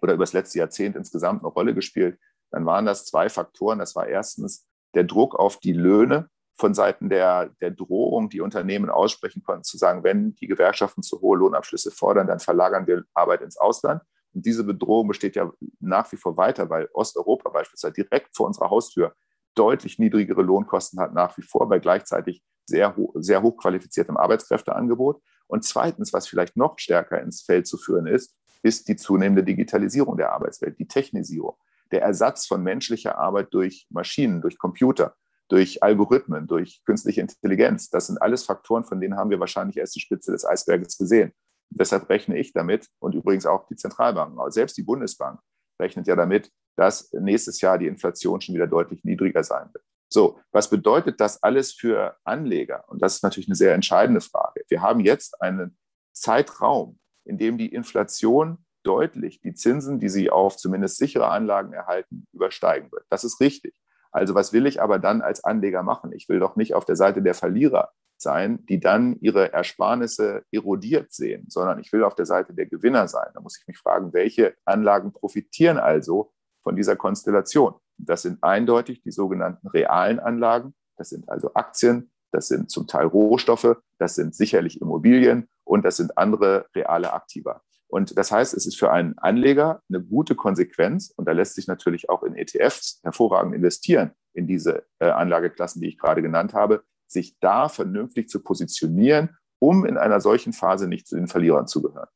oder über das letzte Jahrzehnt insgesamt eine Rolle gespielt, dann waren das zwei Faktoren. Das war erstens der Druck auf die Löhne von Seiten der, der Drohung, die Unternehmen aussprechen konnten, zu sagen, wenn die Gewerkschaften zu hohe Lohnabschlüsse fordern, dann verlagern wir Arbeit ins Ausland. Und diese Bedrohung besteht ja nach wie vor weiter, weil Osteuropa beispielsweise direkt vor unserer Haustür deutlich niedrigere Lohnkosten hat nach wie vor, bei gleichzeitig sehr, sehr hochqualifiziertem Arbeitskräfteangebot. Und zweitens, was vielleicht noch stärker ins Feld zu führen ist, ist die zunehmende Digitalisierung der Arbeitswelt, die Technisierung, der Ersatz von menschlicher Arbeit durch Maschinen, durch Computer durch Algorithmen, durch künstliche Intelligenz. Das sind alles Faktoren, von denen haben wir wahrscheinlich erst die Spitze des Eisberges gesehen. Deshalb rechne ich damit und übrigens auch die Zentralbanken, selbst die Bundesbank rechnet ja damit, dass nächstes Jahr die Inflation schon wieder deutlich niedriger sein wird. So, was bedeutet das alles für Anleger? Und das ist natürlich eine sehr entscheidende Frage. Wir haben jetzt einen Zeitraum, in dem die Inflation deutlich die Zinsen, die sie auf zumindest sichere Anlagen erhalten, übersteigen wird. Das ist richtig. Also was will ich aber dann als Anleger machen? Ich will doch nicht auf der Seite der Verlierer sein, die dann ihre Ersparnisse erodiert sehen, sondern ich will auf der Seite der Gewinner sein. Da muss ich mich fragen, welche Anlagen profitieren also von dieser Konstellation? Das sind eindeutig die sogenannten realen Anlagen. Das sind also Aktien, das sind zum Teil Rohstoffe, das sind sicherlich Immobilien und das sind andere reale Aktiva. Und das heißt, es ist für einen Anleger eine gute Konsequenz und da lässt sich natürlich auch in ETFs hervorragend investieren, in diese äh, Anlageklassen, die ich gerade genannt habe, sich da vernünftig zu positionieren, um in einer solchen Phase nicht zu den Verlierern zu gehören.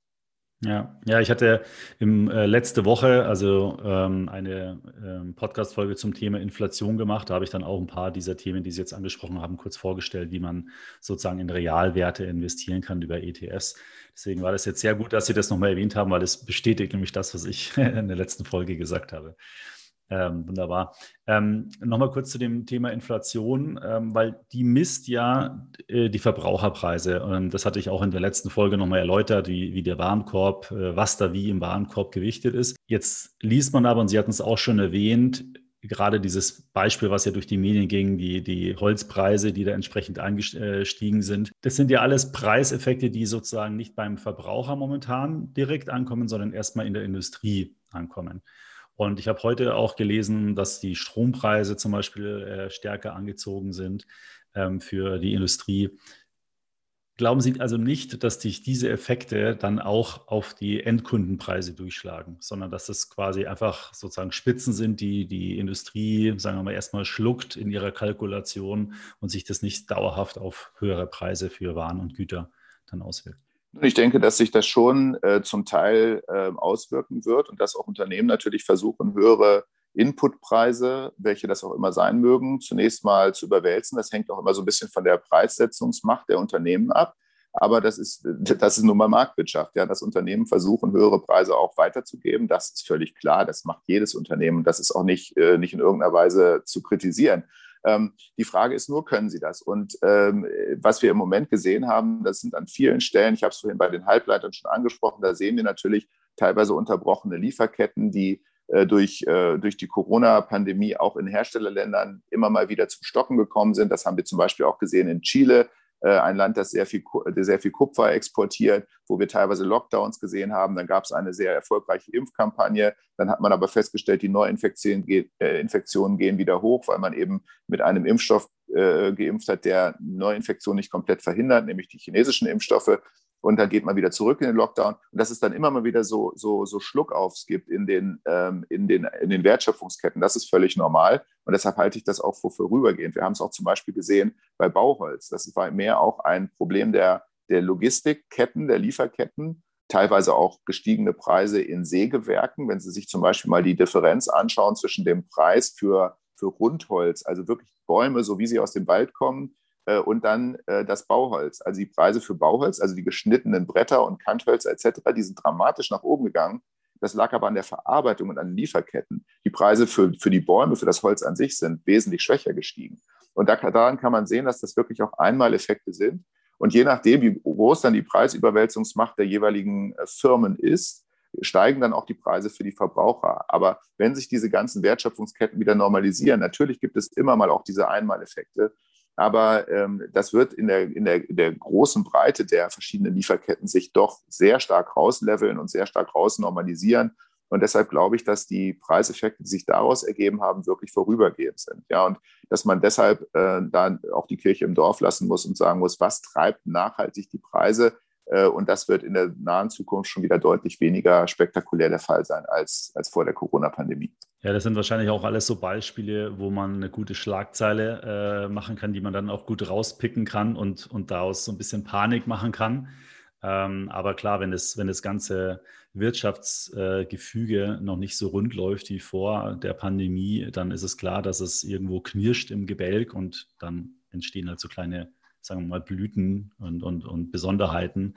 Ja, ja, ich hatte im, äh, letzte Woche also ähm, eine ähm, Podcast-Folge zum Thema Inflation gemacht. Da habe ich dann auch ein paar dieser Themen, die Sie jetzt angesprochen haben, kurz vorgestellt, wie man sozusagen in Realwerte investieren kann über ETFs. Deswegen war das jetzt sehr gut, dass Sie das nochmal erwähnt haben, weil es bestätigt nämlich das, was ich in der letzten Folge gesagt habe. Ähm, wunderbar. Ähm, Nochmal kurz zu dem Thema Inflation, ähm, weil die misst ja äh, die Verbraucherpreise. Und das hatte ich auch in der letzten Folge nochmal erläutert, wie, wie der Warenkorb, äh, was da wie im Warenkorb gewichtet ist. Jetzt liest man aber, und Sie hatten es auch schon erwähnt, gerade dieses Beispiel, was ja durch die Medien ging, die, die Holzpreise, die da entsprechend angestiegen sind. Das sind ja alles Preiseffekte, die sozusagen nicht beim Verbraucher momentan direkt ankommen, sondern erstmal in der Industrie ankommen. Und ich habe heute auch gelesen, dass die Strompreise zum Beispiel äh, stärker angezogen sind ähm, für die Industrie. Glauben Sie also nicht, dass sich diese Effekte dann auch auf die Endkundenpreise durchschlagen, sondern dass das quasi einfach sozusagen Spitzen sind, die die Industrie, sagen wir mal, erstmal schluckt in ihrer Kalkulation und sich das nicht dauerhaft auf höhere Preise für Waren und Güter dann auswirkt? Ich denke, dass sich das schon äh, zum Teil äh, auswirken wird und dass auch Unternehmen natürlich versuchen, höhere Inputpreise, welche das auch immer sein mögen, zunächst mal zu überwälzen. Das hängt auch immer so ein bisschen von der Preissetzungsmacht der Unternehmen ab. Aber das ist, das ist nun mal Marktwirtschaft. Ja, das Unternehmen versuchen, höhere Preise auch weiterzugeben. Das ist völlig klar. Das macht jedes Unternehmen. Das ist auch nicht, äh, nicht in irgendeiner Weise zu kritisieren. Ähm, die Frage ist nur, können sie das? Und ähm, was wir im Moment gesehen haben, das sind an vielen Stellen, ich habe es vorhin bei den Halbleitern schon angesprochen, da sehen wir natürlich teilweise unterbrochene Lieferketten, die äh, durch, äh, durch die Corona-Pandemie auch in Herstellerländern immer mal wieder zum Stocken gekommen sind. Das haben wir zum Beispiel auch gesehen in Chile, ein Land, das sehr viel, sehr viel Kupfer exportiert, wo wir teilweise Lockdowns gesehen haben. Dann gab es eine sehr erfolgreiche Impfkampagne. Dann hat man aber festgestellt, die Neuinfektionen äh, gehen wieder hoch, weil man eben mit einem Impfstoff äh, geimpft hat, der Neuinfektionen nicht komplett verhindert, nämlich die chinesischen Impfstoffe und dann geht man wieder zurück in den Lockdown. Und dass es dann immer mal wieder so, so, so Schluckaufs gibt in den, ähm, in, den, in den Wertschöpfungsketten, das ist völlig normal. Und deshalb halte ich das auch für vorübergehend. Wir haben es auch zum Beispiel gesehen bei Bauholz. Das war mehr auch ein Problem der, der Logistikketten, der Lieferketten, teilweise auch gestiegene Preise in Sägewerken. Wenn Sie sich zum Beispiel mal die Differenz anschauen zwischen dem Preis für, für Rundholz, also wirklich Bäume, so wie sie aus dem Wald kommen, und dann äh, das Bauholz. Also die Preise für Bauholz, also die geschnittenen Bretter und Kanthölzer etc., die sind dramatisch nach oben gegangen. Das lag aber an der Verarbeitung und an den Lieferketten. Die Preise für, für die Bäume, für das Holz an sich sind wesentlich schwächer gestiegen. Und da, daran kann man sehen, dass das wirklich auch Einmaleffekte sind. Und je nachdem, wie groß dann die Preisüberwälzungsmacht der jeweiligen äh, Firmen ist, steigen dann auch die Preise für die Verbraucher. Aber wenn sich diese ganzen Wertschöpfungsketten wieder normalisieren, natürlich gibt es immer mal auch diese Einmaleffekte. Aber ähm, das wird in der, in, der, der großen Breite der verschiedenen Lieferketten sich doch sehr stark rausleveln und sehr stark rausnormalisieren. Und deshalb glaube ich, dass die Preiseffekte, die sich daraus ergeben haben, wirklich vorübergehend sind. Ja, und dass man deshalb äh, dann auch die Kirche im Dorf lassen muss und sagen muss, was treibt nachhaltig die Preise? Äh, und das wird in der nahen Zukunft schon wieder deutlich weniger spektakulär der Fall sein als, als vor der Corona-Pandemie. Ja, das sind wahrscheinlich auch alles so Beispiele, wo man eine gute Schlagzeile äh, machen kann, die man dann auch gut rauspicken kann und, und daraus so ein bisschen Panik machen kann. Ähm, aber klar, wenn das, wenn das ganze Wirtschaftsgefüge äh, noch nicht so rund läuft wie vor der Pandemie, dann ist es klar, dass es irgendwo knirscht im Gebälk und dann entstehen halt so kleine sagen wir mal, Blüten und, und, und Besonderheiten,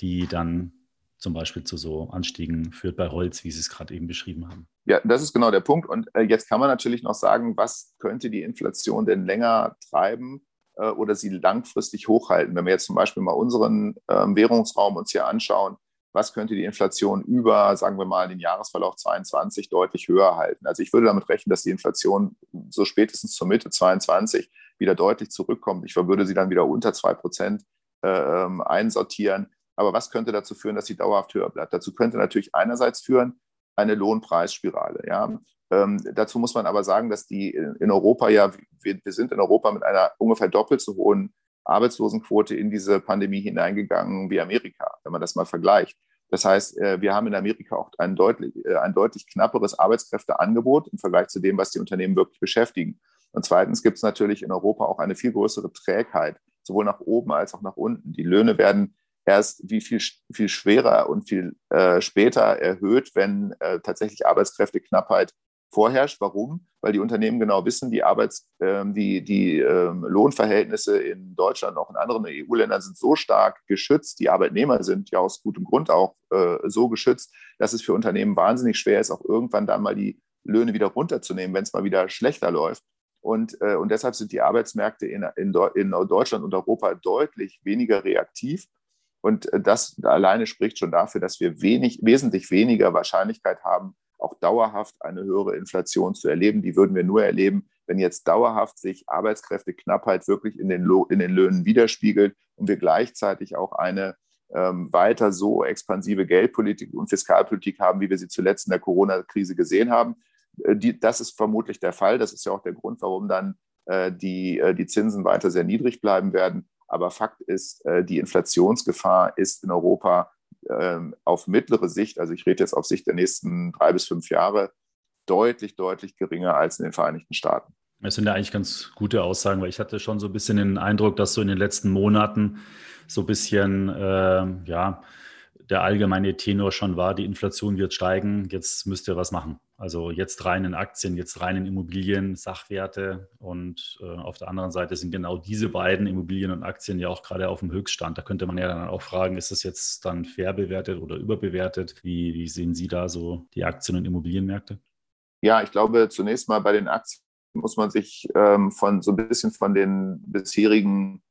die dann zum Beispiel zu so Anstiegen führt bei Holz, wie Sie es gerade eben beschrieben haben. Ja, das ist genau der Punkt. Und äh, jetzt kann man natürlich noch sagen, was könnte die Inflation denn länger treiben äh, oder sie langfristig hochhalten? Wenn wir jetzt zum Beispiel mal unseren ähm, Währungsraum uns hier anschauen, was könnte die Inflation über, sagen wir mal, den Jahresverlauf 22 deutlich höher halten? Also ich würde damit rechnen, dass die Inflation so spätestens zur Mitte 22 wieder deutlich zurückkommt. Ich würde sie dann wieder unter zwei Prozent äh, ähm, einsortieren. Aber was könnte dazu führen, dass sie dauerhaft höher bleibt? Dazu könnte natürlich einerseits führen eine Lohnpreisspirale. Ja? Ähm, dazu muss man aber sagen, dass die in Europa ja, wir, wir sind in Europa mit einer ungefähr doppelt so hohen Arbeitslosenquote in diese Pandemie hineingegangen wie Amerika, wenn man das mal vergleicht. Das heißt, äh, wir haben in Amerika auch ein deutlich, äh, ein deutlich knapperes Arbeitskräfteangebot im Vergleich zu dem, was die Unternehmen wirklich beschäftigen. Und zweitens gibt es natürlich in Europa auch eine viel größere Trägheit, sowohl nach oben als auch nach unten. Die Löhne werden erst wie viel, viel schwerer und viel äh, später erhöht, wenn äh, tatsächlich Arbeitskräfteknappheit vorherrscht. Warum? Weil die Unternehmen genau wissen, die, Arbeits-, äh, die, die ähm, Lohnverhältnisse in Deutschland, und auch in anderen EU-Ländern sind so stark geschützt, die Arbeitnehmer sind ja aus gutem Grund auch äh, so geschützt, dass es für Unternehmen wahnsinnig schwer ist, auch irgendwann dann mal die Löhne wieder runterzunehmen, wenn es mal wieder schlechter läuft. Und, äh, und deshalb sind die Arbeitsmärkte in, in, in, Deutschland und Europa deutlich weniger reaktiv. Und äh, das alleine spricht schon dafür, dass wir wenig, wesentlich weniger Wahrscheinlichkeit haben, auch dauerhaft eine höhere Inflation zu erleben. Die würden wir nur erleben, wenn jetzt dauerhaft sich Arbeitskräfteknappheit wirklich in den, in den Löhnen widerspiegelt und wir gleichzeitig auch eine ähm, weiter so expansive Geldpolitik und Fiskalpolitik haben, wie wir sie zuletzt in der Corona-Krise gesehen haben. Äh, die, das ist vermutlich der Fall. Das ist ja auch der Grund, warum dann äh, die, äh, die Zinsen weiter sehr niedrig bleiben werden. Aber Fakt ist, äh, die Inflationsgefahr ist in Europa ähm, auf mittlere Sicht, also ich rede jetzt auf Sicht der nächsten drei bis fünf Jahre, deutlich, deutlich geringer als in den Vereinigten Staaten. Das sind ja eigentlich ganz gute Aussagen, weil ich hatte schon so ein bisschen den Eindruck, dass so in den letzten Monaten so ein bisschen, äh, ja, der allgemeine Tenor schon war, die Inflation wird steigen, jetzt müsst ihr was machen. Also jetzt rein in Aktien, jetzt rein in Immobilien, Sachwerte und äh, auf der anderen Seite sind genau diese beiden Immobilien und Aktien ja auch gerade auf dem Höchststand. Da könnte man ja dann auch fragen, ist das jetzt dann fair bewertet oder überbewertet? Wie, wie sehen Sie da so die Aktien- und Immobilienmärkte? Ja, ich glaube, zunächst mal bei den Aktien muss man sich ähm, von so ein bisschen von den bisherigen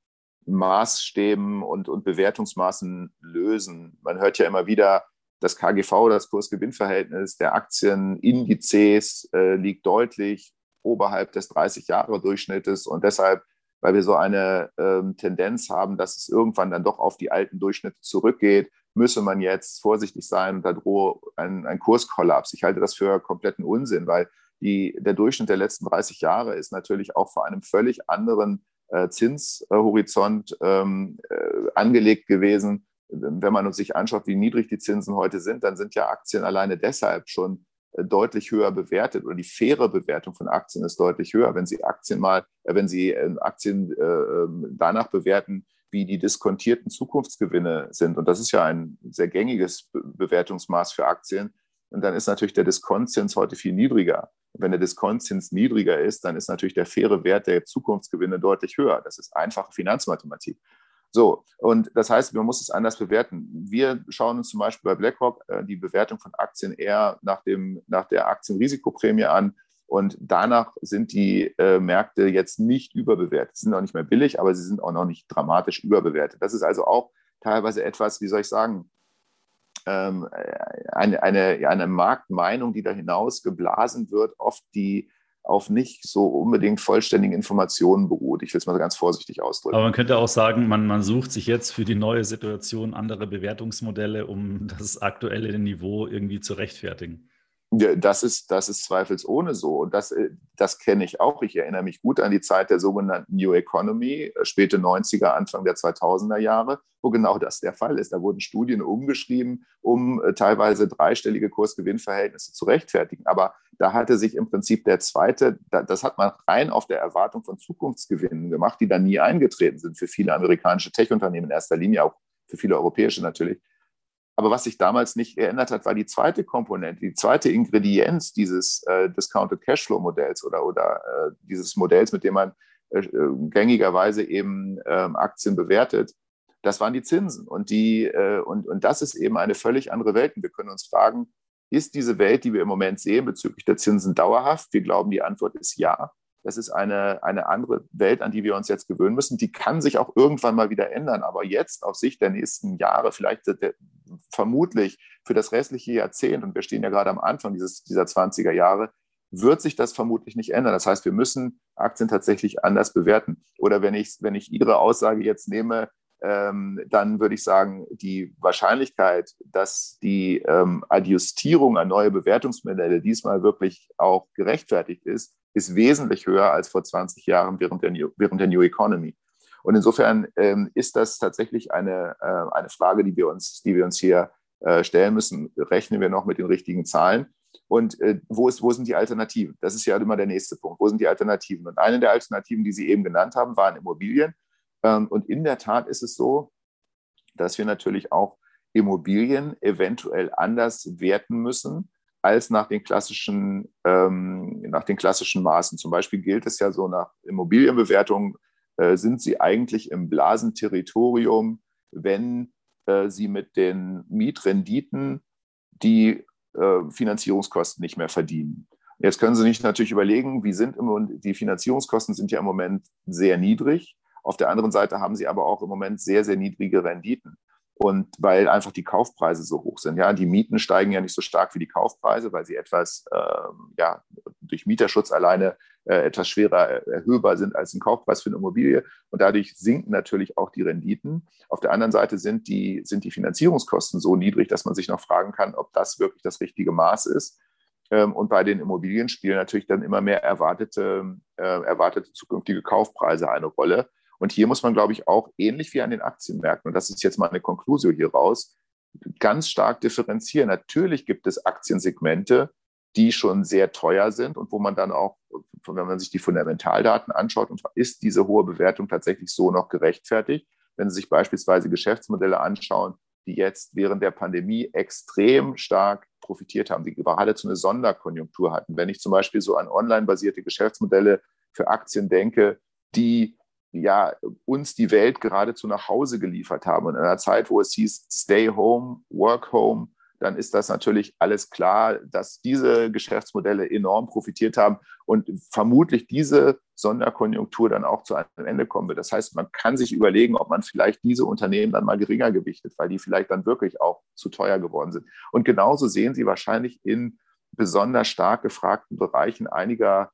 Maßstäben und, und Bewertungsmaßen lösen. Man hört ja immer wieder, das KGV, das Kursgewinnverhältnis der Aktienindizes äh, liegt deutlich oberhalb des 30-Jahre-Durchschnittes und deshalb weil wir so eine ähm, Tendenz haben, dass es irgendwann dann doch auf die alten Durchschnitte zurückgeht, müsse man jetzt vorsichtig sein und da drohe ein, ein Kurskollaps. Ich halte das für kompletten Unsinn, weil die, der Durchschnitt der letzten 30 Jahre ist natürlich auch vor einem völlig anderen äh, Zinshorizont ähm, äh, angelegt gewesen. Wenn man uns sich anschaut, wie niedrig die Zinsen heute sind, dann sind ja Aktien alleine deshalb schon äh, deutlich höher bewertet oder die faire Bewertung von Aktien ist deutlich höher. Wenn Sie Aktien mal, äh, wenn Sie äh, Aktien äh, ähm, danach bewerten, wie die diskontierten Zukunftsgewinne sind, und das ist ja ein sehr gängiges Bewertungsmaß für Aktien, und dann ist natürlich der Diskontzins heute viel niedriger. wenn der Diskontzins niedriger ist, dann ist natürlich der faire Wert der Zukunftsgewinne deutlich höher. Das ist einfache Finanzmathematik. So, und das heißt, man muss es anders bewerten. Wir schauen uns zum Beispiel bei BlackRock äh, die Bewertung von Aktien eher nach, dem, nach der Aktienrisikoprämie an. Und danach sind die äh, Märkte jetzt nicht überbewertet. Sie sind auch nicht mehr billig, aber sie sind auch noch nicht dramatisch überbewertet. Das ist also auch teilweise etwas, wie soll ich sagen, ähm, eine, eine, eine Marktmeinung, die da hinaus geblasen wird, oft die auf nicht so unbedingt vollständigen Informationen beruht. Ich will es mal ganz vorsichtig ausdrücken. Aber man könnte auch sagen, man, man sucht sich jetzt für die neue Situation andere Bewertungsmodelle, um das aktuelle Niveau irgendwie zu rechtfertigen. Das ist, das ist zweifelsohne so. Und das, äh, das kenne ich auch. Ich erinnere mich gut an die Zeit der sogenannten New Economy, äh, späte 90er, Anfang der 2000er Jahre, wo genau das der Fall ist. Da wurden Studien umgeschrieben, um äh, teilweise dreistellige Kursgewinnverhältnisse zu rechtfertigen. Aber da hatte sich im Prinzip der zweite, das hat man rein auf der Erwartung von Zukunftsgewinnen gemacht, die dann nie eingetreten sind für viele amerikanische Tech-Unternehmen, in erster Linie auch für viele europäische natürlich. Aber was sich damals nicht geändert hat, war die zweite Komponente, die zweite Ingredienz dieses äh, Discounted Cashflow-Modells oder, oder äh, dieses Modells, mit dem man äh, gängigerweise eben ähm, Aktien bewertet. Das waren die Zinsen. Und, die, äh, und, und das ist eben eine völlig andere Welt. Und wir können uns fragen, ist diese Welt, die wir im Moment sehen bezüglich der Zinsen, dauerhaft? Wir glauben, die Antwort ist ja. Das ist eine, eine andere Welt, an die wir uns jetzt gewöhnen müssen. Die kann sich auch irgendwann mal wieder ändern. Aber jetzt auf Sicht der nächsten Jahre, vielleicht der, vermutlich für das restliche Jahrzehnt, und wir stehen ja gerade am Anfang dieses, dieser 20er Jahre, wird sich das vermutlich nicht ändern. Das heißt, wir müssen Aktien tatsächlich anders bewerten. Oder wenn ich, wenn ich Ihre Aussage jetzt nehme, ähm, dann würde ich sagen, die Wahrscheinlichkeit, dass die ähm, Adjustierung an neue Bewertungsmodelle diesmal wirklich auch gerechtfertigt ist, ist wesentlich höher als vor 20 Jahren während der New, während der New Economy. Und insofern ähm, ist das tatsächlich eine, äh, eine Frage, die wir uns, die wir uns hier äh, stellen müssen. Rechnen wir noch mit den richtigen Zahlen? Und äh, wo, ist, wo sind die Alternativen? Das ist ja immer der nächste Punkt. Wo sind die Alternativen? Und eine der Alternativen, die Sie eben genannt haben, waren Immobilien. Ähm, und in der Tat ist es so, dass wir natürlich auch Immobilien eventuell anders werten müssen, als nach den klassischen, ähm, nach den klassischen Maßen. Zum Beispiel gilt es ja so nach Immobilienbewertung, äh, sind sie eigentlich im Blasenterritorium, wenn äh, sie mit den Mietrenditen die äh, Finanzierungskosten nicht mehr verdienen. Jetzt können Sie sich natürlich überlegen, wie sind im, die Finanzierungskosten sind ja im Moment sehr niedrig. Auf der anderen Seite haben sie aber auch im Moment sehr, sehr niedrige Renditen. Und weil einfach die Kaufpreise so hoch sind. Ja, die Mieten steigen ja nicht so stark wie die Kaufpreise, weil sie etwas, äh, ja, durch Mieterschutz alleine äh, etwas schwerer erhöhbar sind als ein Kaufpreis für eine Immobilie. Und dadurch sinken natürlich auch die Renditen. Auf der anderen Seite sind die, sind die Finanzierungskosten so niedrig, dass man sich noch fragen kann, ob das wirklich das richtige Maß ist. Ähm, und bei den Immobilien spielen natürlich dann immer mehr erwartete, äh, erwartete zukünftige Kaufpreise eine Rolle. Und hier muss man, glaube ich, auch ähnlich wie an den Aktienmärkten, und das ist jetzt mal eine Konklusion hier raus, ganz stark differenzieren. Natürlich gibt es Aktiensegmente, die schon sehr teuer sind und wo man dann auch, wenn man sich die Fundamentaldaten anschaut, ist diese hohe Bewertung tatsächlich so noch gerechtfertigt. Wenn Sie sich beispielsweise Geschäftsmodelle anschauen, die jetzt während der Pandemie extrem stark profitiert haben, die geradezu eine Sonderkonjunktur hatten. Wenn ich zum Beispiel so an online-basierte Geschäftsmodelle für Aktien denke, die ja, uns die Welt geradezu nach Hause geliefert haben. Und in einer Zeit, wo es hieß, stay home, work home, dann ist das natürlich alles klar, dass diese Geschäftsmodelle enorm profitiert haben und vermutlich diese Sonderkonjunktur dann auch zu einem Ende kommen wird. Das heißt, man kann sich überlegen, ob man vielleicht diese Unternehmen dann mal geringer gewichtet, weil die vielleicht dann wirklich auch zu teuer geworden sind. Und genauso sehen Sie wahrscheinlich in besonders stark gefragten Bereichen einiger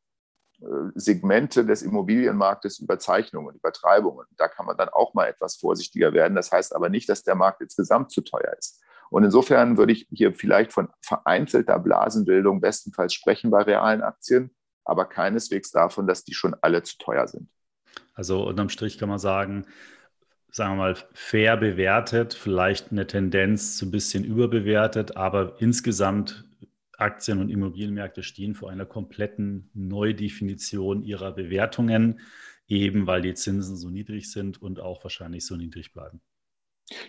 Segmente des Immobilienmarktes Überzeichnungen, Übertreibungen. Da kann man dann auch mal etwas vorsichtiger werden. Das heißt aber nicht, dass der Markt insgesamt zu teuer ist. Und insofern würde ich hier vielleicht von vereinzelter Blasenbildung bestenfalls sprechen bei realen Aktien, aber keineswegs davon, dass die schon alle zu teuer sind. Also unterm Strich kann man sagen, sagen wir mal, fair bewertet, vielleicht eine Tendenz zu ein bisschen überbewertet, aber insgesamt Aktien- und Immobilienmärkte stehen vor einer kompletten Neudefinition ihrer Bewertungen, eben weil die Zinsen so niedrig sind und auch wahrscheinlich so niedrig bleiben.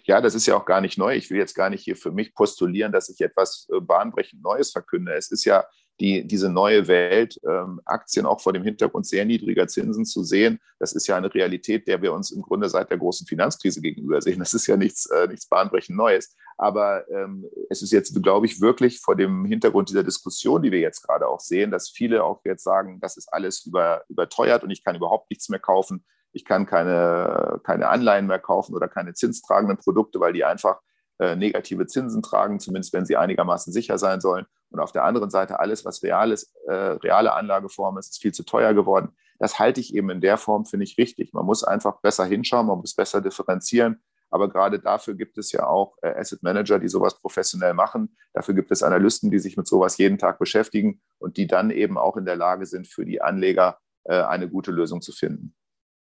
Ja, das ist ja auch gar nicht neu. Ich will jetzt gar nicht hier für mich postulieren, dass ich etwas äh, bahnbrechend Neues verkünde. Es ist ja die, diese neue Welt, ähm, Aktien auch vor dem Hintergrund sehr niedriger Zinsen zu sehen, das ist ja eine Realität, der wir uns im Grunde seit der großen Finanzkrise gegenüber sehen. Das ist ja nichts, äh, nichts bahnbrechend Neues. Aber ähm, es ist jetzt, glaube ich, wirklich vor dem Hintergrund dieser Diskussion, die wir jetzt gerade auch sehen, dass viele auch jetzt sagen, das ist alles über, überteuert und ich kann überhaupt nichts mehr kaufen. Ich kann keine, keine Anleihen mehr kaufen oder keine zinstragenden Produkte, weil die einfach äh, negative Zinsen tragen, zumindest wenn sie einigermaßen sicher sein sollen. Und auf der anderen Seite alles, was reales, äh, reale Anlageform ist, ist viel zu teuer geworden. Das halte ich eben in der Form, finde ich, richtig. Man muss einfach besser hinschauen, man muss besser differenzieren. Aber gerade dafür gibt es ja auch äh, Asset Manager, die sowas professionell machen. Dafür gibt es Analysten, die sich mit sowas jeden Tag beschäftigen und die dann eben auch in der Lage sind, für die Anleger äh, eine gute Lösung zu finden.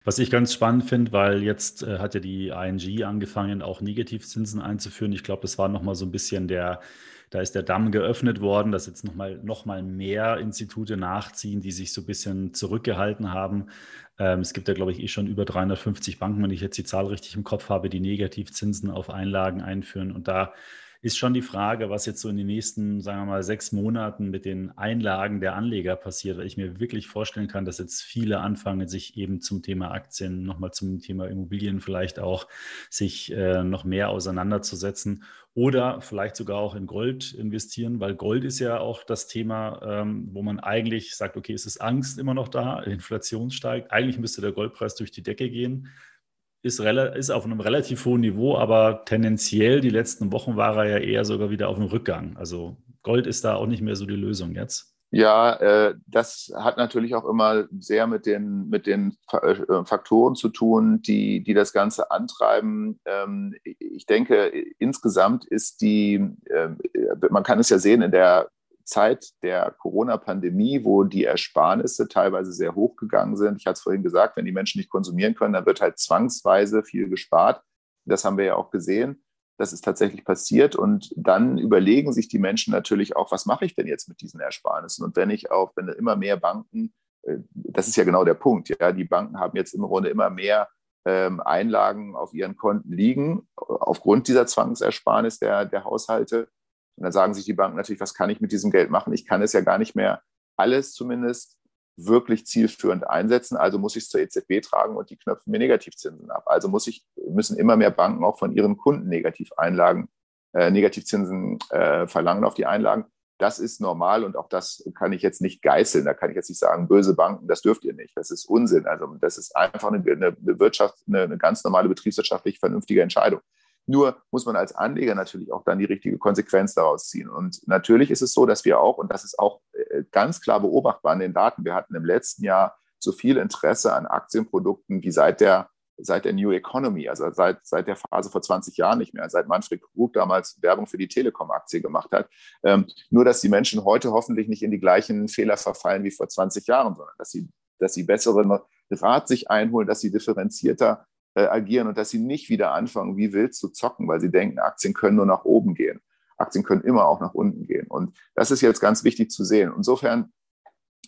Was ich ganz spannend finde, weil jetzt äh, hat ja die ING angefangen, auch Negativzinsen einzuführen. Ich glaube, das war nochmal so ein bisschen der, da ist der Damm geöffnet worden, dass jetzt nochmal noch mal mehr Institute nachziehen, die sich so ein bisschen zurückgehalten haben. Ähm, es gibt ja, glaube ich, eh schon über 350 Banken, wenn ich jetzt die Zahl richtig im Kopf habe, die Negativzinsen auf Einlagen einführen. Und da ist schon die Frage, was jetzt so in den nächsten, sagen wir mal, sechs Monaten mit den Einlagen der Anleger passiert, weil ich mir wirklich vorstellen kann, dass jetzt viele anfangen, sich eben zum Thema Aktien, nochmal zum Thema Immobilien vielleicht auch, sich äh, noch mehr auseinanderzusetzen oder vielleicht sogar auch in Gold investieren, weil Gold ist ja auch das Thema, ähm, wo man eigentlich sagt, okay, es ist Angst immer noch da, Inflation steigt, eigentlich müsste der Goldpreis durch die Decke gehen ist, ist auf einem relativ hohen Niveau, aber tendenziell die letzten Wochen war er ja eher sogar wieder auf dem Rückgang. Also Gold ist da auch nicht mehr so die Lösung jetzt. Ja, äh, das hat natürlich auch immer sehr mit den, mit den äh, Faktoren zu tun, die, die das Ganze antreiben. Ähm, ich denke, insgesamt ist die, äh, man kann es ja sehen in der Zeit der Corona-Pandemie, wo die Ersparnisse teilweise sehr hoch gegangen sind. Ich hatte es vorhin gesagt, wenn die Menschen nicht konsumieren können, dann wird halt zwangsweise viel gespart. Das haben wir ja auch gesehen. Das ist tatsächlich passiert. Und dann überlegen sich die Menschen natürlich auch, was mache ich denn jetzt mit diesen Ersparnissen? Und wenn ich auch, wenn immer mehr Banken, äh, das ist ja genau der Punkt, ja, die Banken haben jetzt im Grunde immer mehr ähm, Einlagen auf ihren Konten liegen, aufgrund dieser Zwangsersparnis der, der Haushalte. Und dann sagen sich die Banken natürlich, was kann ich mit diesem Geld machen? Ich kann es ja gar nicht mehr alles zumindest wirklich zielführend einsetzen. Also muss ich es zur EZB tragen und die knöpfen mir Negativzinsen ab. Also muss ich, müssen immer mehr Banken auch von ihren Kunden Negativeinlagen, äh, Negativzinsen äh, verlangen auf die Einlagen. Das ist normal und auch das kann ich jetzt nicht geißeln. Da kann ich jetzt nicht sagen, böse Banken, das dürft ihr nicht. Das ist Unsinn. Also das ist einfach eine, eine Wirtschaft, eine, eine ganz normale betriebswirtschaftlich vernünftige Entscheidung. Nur muss man als Anleger natürlich auch dann die richtige Konsequenz daraus ziehen. Und natürlich ist es so, dass wir auch, und das ist auch äh, ganz klar beobachtbar an den Daten, wir hatten im letzten Jahr so viel Interesse an Aktienprodukten wie seit der, seit der New Economy, also seit, seit der Phase vor 20 Jahren nicht mehr, seit Manfred Krug damals Werbung für die Telekom-Aktie gemacht hat. Ähm, nur, dass die Menschen heute hoffentlich nicht in die gleichen Fehler verfallen wie vor 20 Jahren, sondern dass sie, dass sie besseren Rat sich einholen, dass sie differenzierter äh, agieren und dass sie nicht wieder anfangen, wie wild zu zocken, weil sie denken, Aktien können nur nach oben gehen. Aktien können immer auch nach unten gehen. Und das ist jetzt ganz wichtig zu sehen. Insofern,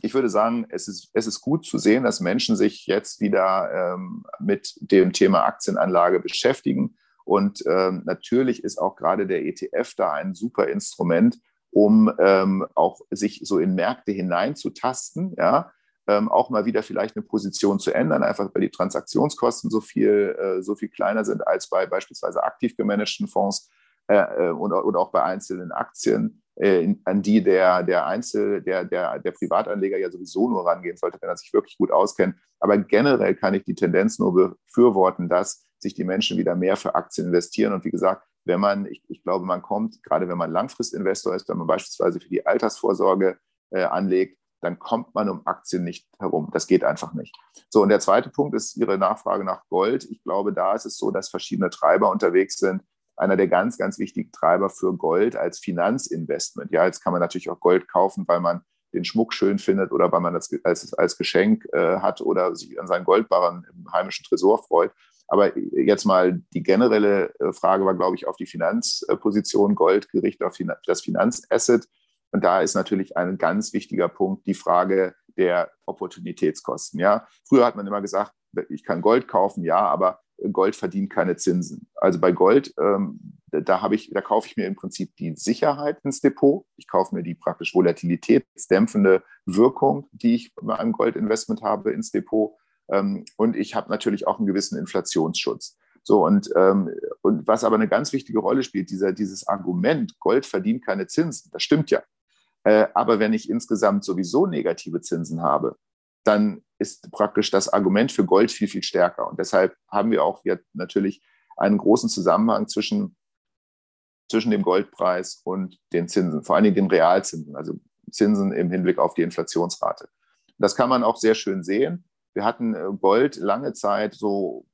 ich würde sagen, es ist, es ist gut zu sehen, dass Menschen sich jetzt wieder ähm, mit dem Thema Aktienanlage beschäftigen. Und ähm, natürlich ist auch gerade der ETF da ein super Instrument, um ähm, auch sich so in Märkte hineinzutasten, ja, ähm, auch mal wieder vielleicht eine Position zu ändern, einfach weil die Transaktionskosten so viel, äh, so viel kleiner sind als bei beispielsweise aktiv gemanagten Fonds äh, äh oder, oder auch bei einzelnen Aktien, äh, an die der, der Einzel-, der, der, der Privatanleger ja sowieso nur rangehen sollte, wenn er sich wirklich gut auskennt. Aber generell kann ich die Tendenz nur befürworten, dass sich die Menschen wieder mehr für Aktien investieren. Und wie gesagt, wenn man, ich, ich glaube, man kommt, gerade wenn man Langfristinvestor ist, wenn man beispielsweise für die Altersvorsorge äh, anlegt, dann kommt man um Aktien nicht herum. Das geht einfach nicht. So, und der zweite Punkt ist Ihre Nachfrage nach Gold. Ich glaube, da ist es so, dass verschiedene Treiber unterwegs sind. Einer der ganz, ganz wichtigen Treiber für Gold als Finanzinvestment. Ja, jetzt kann man natürlich auch Gold kaufen, weil man den Schmuck schön findet oder weil man das als, als Geschenk äh, hat oder sich an seinen Goldbarren im heimischen Tresor freut. Aber jetzt mal die generelle äh, Frage war, glaube ich, auf die Finanzposition Gold gerichtet, auf das Finanzasset. Und da ist natürlich ein ganz wichtiger Punkt die Frage der Opportunitätskosten. Ja, früher hat man immer gesagt, ich kann Gold kaufen, ja, aber Gold verdient keine Zinsen. Also bei Gold, ähm, da habe ich, da kaufe ich mir im Prinzip die Sicherheit ins Depot. Ich kaufe mir die praktisch volatilitätsdämpfende Wirkung, die ich bei einem Goldinvestment habe, ins Depot. Ähm, und ich habe natürlich auch einen gewissen Inflationsschutz. So, und, ähm, und was aber eine ganz wichtige Rolle spielt, dieser, dieses Argument, Gold verdient keine Zinsen, das stimmt ja. Äh, aber wenn ich insgesamt sowieso negative Zinsen habe, dann ist praktisch das Argument für Gold viel, viel stärker. Und deshalb haben wir auch jetzt natürlich einen großen Zusammenhang zwischen, zwischen dem Goldpreis und den Zinsen, vor allen Dingen den Realzinsen, also Zinsen im Hinblick auf die Inflationsrate. Das kann man auch sehr schön sehen. Wir hatten äh, Gold lange Zeit so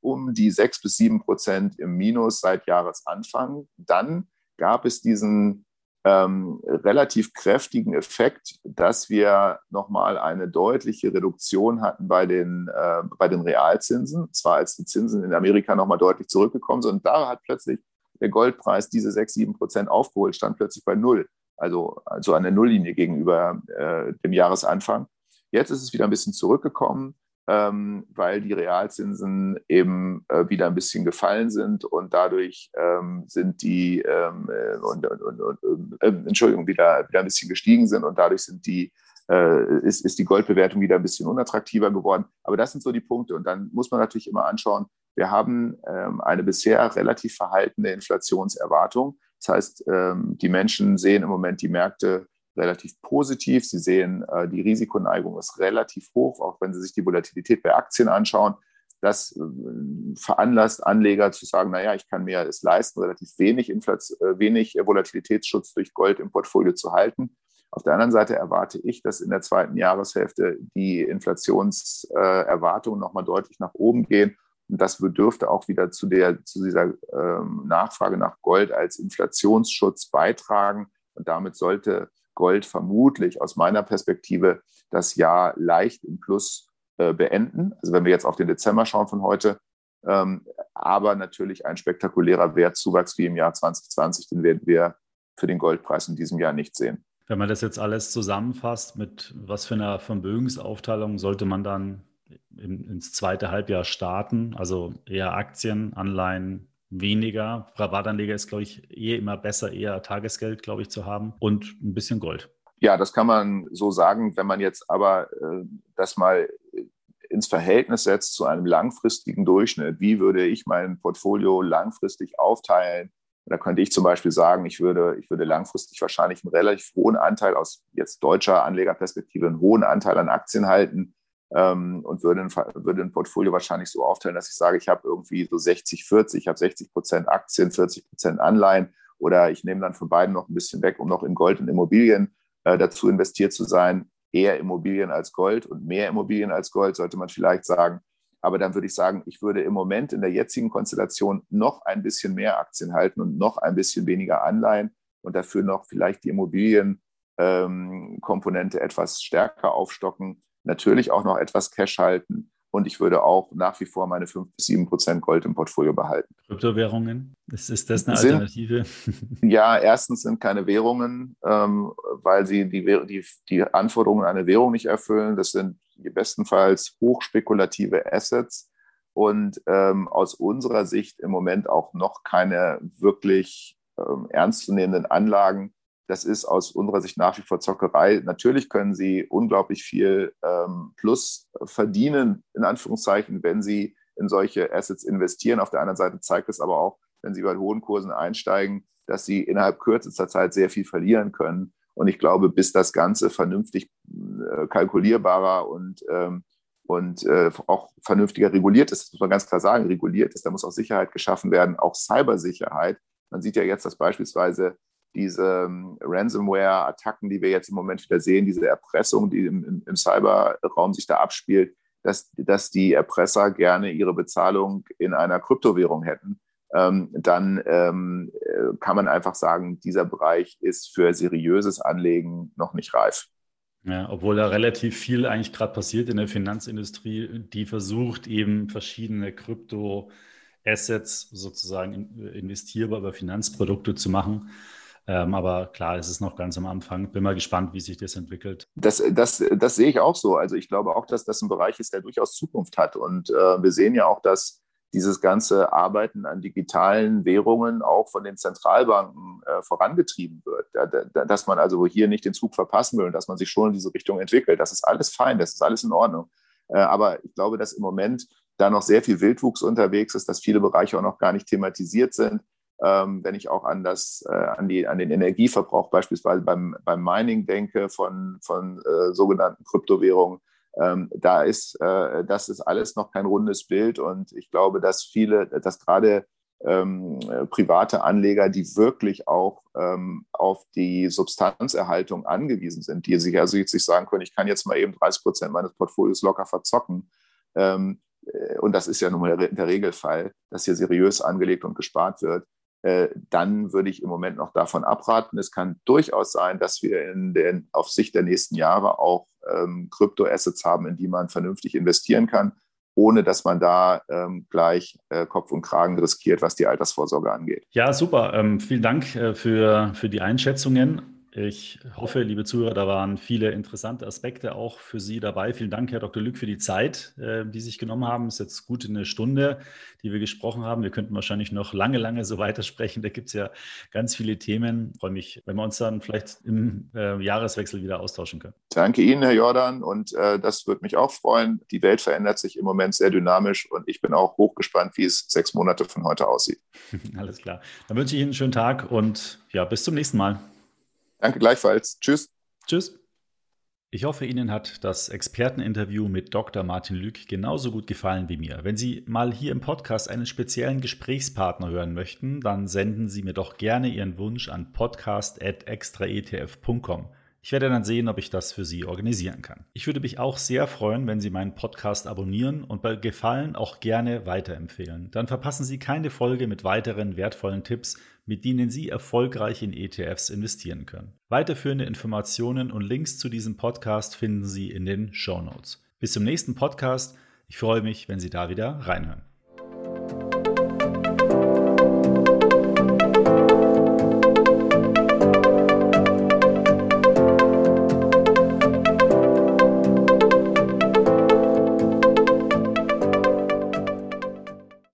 um die sechs bis sieben Prozent im Minus seit Jahresanfang. Dann gab es diesen ähm, relativ kräftigen Effekt, dass wir nochmal eine deutliche Reduktion hatten bei den, äh, bei den Realzinsen, zwar als die Zinsen in Amerika nochmal deutlich zurückgekommen sind. Und da hat plötzlich der Goldpreis diese 6, 7 Prozent aufgeholt, stand plötzlich bei Null, also, also an der Nulllinie gegenüber äh, dem Jahresanfang. Jetzt ist es wieder ein bisschen zurückgekommen ähm, weil die Realzinsen eben äh, wieder ein bisschen gefallen sind und dadurch ähm, sind die, ähm, äh, und, und, und, äh, Entschuldigung, wieder, wieder ein bisschen gestiegen sind und dadurch sind die, äh, ist, ist die Goldbewertung wieder ein bisschen unattraktiver geworden. Aber das sind so die Punkte. Und dann muss man natürlich immer anschauen, wir haben ähm, eine bisher relativ verhaltene Inflationserwartung. Das heißt, ähm, die Menschen sehen im Moment die Märkte relativ positiv. Sie sehen, äh, die Risikoneigung ist relativ hoch, auch wenn Sie sich die Volatilität bei Aktien anschauen. Das äh, veranlasst Anleger zu sagen, naja, ich kann mir es leisten, relativ wenig, Inflation, äh, wenig Volatilitätsschutz durch Gold im Portfolio zu halten. Auf der anderen Seite erwarte ich, dass in der zweiten Jahreshälfte die Inflationserwartungen nochmal deutlich nach oben gehen. Und das bedürfte auch wieder zu, der, zu dieser ähm, Nachfrage nach Gold als Inflationsschutz beitragen. Und damit sollte Gold vermutlich aus meiner Perspektive das Jahr leicht im Plus äh, beenden. Also wenn wir jetzt auf den Dezember schauen von heute, ähm, aber natürlich ein spektakulärer Wertzuwachs wie im Jahr 2020, den werden wir für den Goldpreis in diesem Jahr nicht sehen. Wenn man das jetzt alles zusammenfasst, mit was für einer Vermögensaufteilung sollte man dann in, ins zweite Halbjahr starten? Also eher Aktien, Anleihen, weniger. Privatanleger ist, glaube ich, eh immer besser, eher Tagesgeld, glaube ich, zu haben und ein bisschen Gold. Ja, das kann man so sagen. Wenn man jetzt aber äh, das mal ins Verhältnis setzt zu einem langfristigen Durchschnitt, wie würde ich mein Portfolio langfristig aufteilen? Da könnte ich zum Beispiel sagen, ich würde, ich würde langfristig wahrscheinlich einen relativ hohen Anteil aus jetzt deutscher Anlegerperspektive, einen hohen Anteil an Aktien halten ähm, und würde ein, würde ein Portfolio wahrscheinlich so aufteilen, dass ich sage, ich habe irgendwie so 60, 40, ich habe 60 Prozent Aktien, 40 Prozent Anleihen oder ich nehme dann von beiden noch ein bisschen weg, um noch in Gold und Immobilien äh, dazu investiert zu sein. Eher Immobilien als Gold und mehr Immobilien als Gold, sollte man vielleicht sagen. Aber dann würde ich sagen, ich würde im Moment in der jetzigen Konstellation noch ein bisschen mehr Aktien halten und noch ein bisschen weniger Anleihen und dafür noch vielleicht die Immobilienkomponente ähm, etwas stärker aufstocken natürlich auch noch etwas Cash halten. Und ich würde auch nach wie vor meine 5 bis 7 Prozent Gold im Portfolio behalten. Kryptowährungen, ist, ist das eine Alternative? Sind, ja, erstens sind keine Währungen, ähm, weil sie die, die, die Anforderungen an eine Währung nicht erfüllen. Das sind bestenfalls hochspekulative Assets und ähm, aus unserer Sicht im Moment auch noch keine wirklich ähm, ernstzunehmenden Anlagen das ist aus unserer Sicht nach wie vor Zockerei. Natürlich können sie unglaublich viel ähm, Plus verdienen, in Anführungszeichen, wenn sie in solche Assets investieren. Auf der anderen Seite zeigt es aber auch, wenn sie bei hohen Kursen einsteigen, dass sie innerhalb kürzester Zeit sehr viel verlieren können. Und ich glaube, bis das Ganze vernünftig äh, kalkulierbarer und, ähm, und äh, auch vernünftiger reguliert ist, das muss man ganz klar sagen, reguliert ist, da muss auch Sicherheit geschaffen werden, auch Cybersicherheit. Man sieht ja jetzt, dass beispielsweise diese ähm, Ransomware-Attacken, die wir jetzt im Moment wieder sehen, diese Erpressung, die im, im Cyberraum sich da abspielt, dass, dass die Erpresser gerne ihre Bezahlung in einer Kryptowährung hätten, ähm, dann ähm, äh, kann man einfach sagen, dieser Bereich ist für seriöses Anlegen noch nicht reif. Ja, obwohl da relativ viel eigentlich gerade passiert in der Finanzindustrie, die versucht eben verschiedene Krypto-Assets sozusagen investierbar über Finanzprodukte zu machen. Ähm, aber klar, es ist noch ganz am Anfang. Bin mal gespannt, wie sich das entwickelt. Das, das, das sehe ich auch so. Also ich glaube auch, dass das ein Bereich ist, der durchaus Zukunft hat. Und äh, wir sehen ja auch, dass dieses ganze Arbeiten an digitalen Währungen auch von den Zentralbanken äh, vorangetrieben wird. Da, da, dass man also hier nicht den Zug verpassen will und dass man sich schon in diese Richtung entwickelt. Das ist alles fein, das ist alles in Ordnung. Äh, aber ich glaube, dass im Moment da noch sehr viel Wildwuchs unterwegs ist, dass viele Bereiche auch noch gar nicht thematisiert sind. Ähm, wenn ich auch an, das, äh, an, die, an den Energieverbrauch beispielsweise beim, beim Mining denke von, von äh, sogenannten Kryptowährungen, ähm, da ist, äh, das ist alles noch kein rundes Bild und ich glaube, dass viele, dass gerade ähm, private Anleger, die wirklich auch ähm, auf die Substanzerhaltung angewiesen sind, die sich also jetzt sich sagen können, ich kann jetzt mal eben 30 Prozent meines Portfolios locker verzocken. Ähm, äh, und das ist ja nun mal der Regelfall, dass hier seriös angelegt und gespart wird. Äh, dann würde ich im Moment noch davon abraten. Es kann durchaus sein, dass wir in den, auf Sicht der nächsten Jahre auch ähm, Kryptoassets haben, in die man vernünftig investieren kann, ohne dass man da ähm, gleich äh, Kopf und Kragen riskiert, was die Altersvorsorge angeht. Ja, super. Ähm, vielen Dank äh, für, für die Einschätzungen. Ich hoffe, liebe Zuhörer, da waren viele interessante Aspekte auch für Sie dabei. Vielen Dank, Herr Dr. Lück, für die Zeit, äh, die Sie sich genommen haben. Es ist jetzt gut eine Stunde, die wir gesprochen haben. Wir könnten wahrscheinlich noch lange, lange so weitersprechen. Da gibt es ja ganz viele Themen. Ich freue mich, wenn wir uns dann vielleicht im äh, Jahreswechsel wieder austauschen können. Danke Ihnen, Herr Jordan. Und äh, das würde mich auch freuen. Die Welt verändert sich im Moment sehr dynamisch und ich bin auch hochgespannt, wie es sechs Monate von heute aussieht. Alles klar. Dann wünsche ich Ihnen einen schönen Tag und ja, bis zum nächsten Mal. Danke gleichfalls. Tschüss. Tschüss. Ich hoffe, Ihnen hat das Experteninterview mit Dr. Martin Lück genauso gut gefallen wie mir. Wenn Sie mal hier im Podcast einen speziellen Gesprächspartner hören möchten, dann senden Sie mir doch gerne Ihren Wunsch an podcast.extraetf.com. Ich werde dann sehen, ob ich das für Sie organisieren kann. Ich würde mich auch sehr freuen, wenn Sie meinen Podcast abonnieren und bei Gefallen auch gerne weiterempfehlen. Dann verpassen Sie keine Folge mit weiteren wertvollen Tipps, mit denen Sie erfolgreich in ETFs investieren können. Weiterführende Informationen und Links zu diesem Podcast finden Sie in den Show Notes. Bis zum nächsten Podcast. Ich freue mich, wenn Sie da wieder reinhören.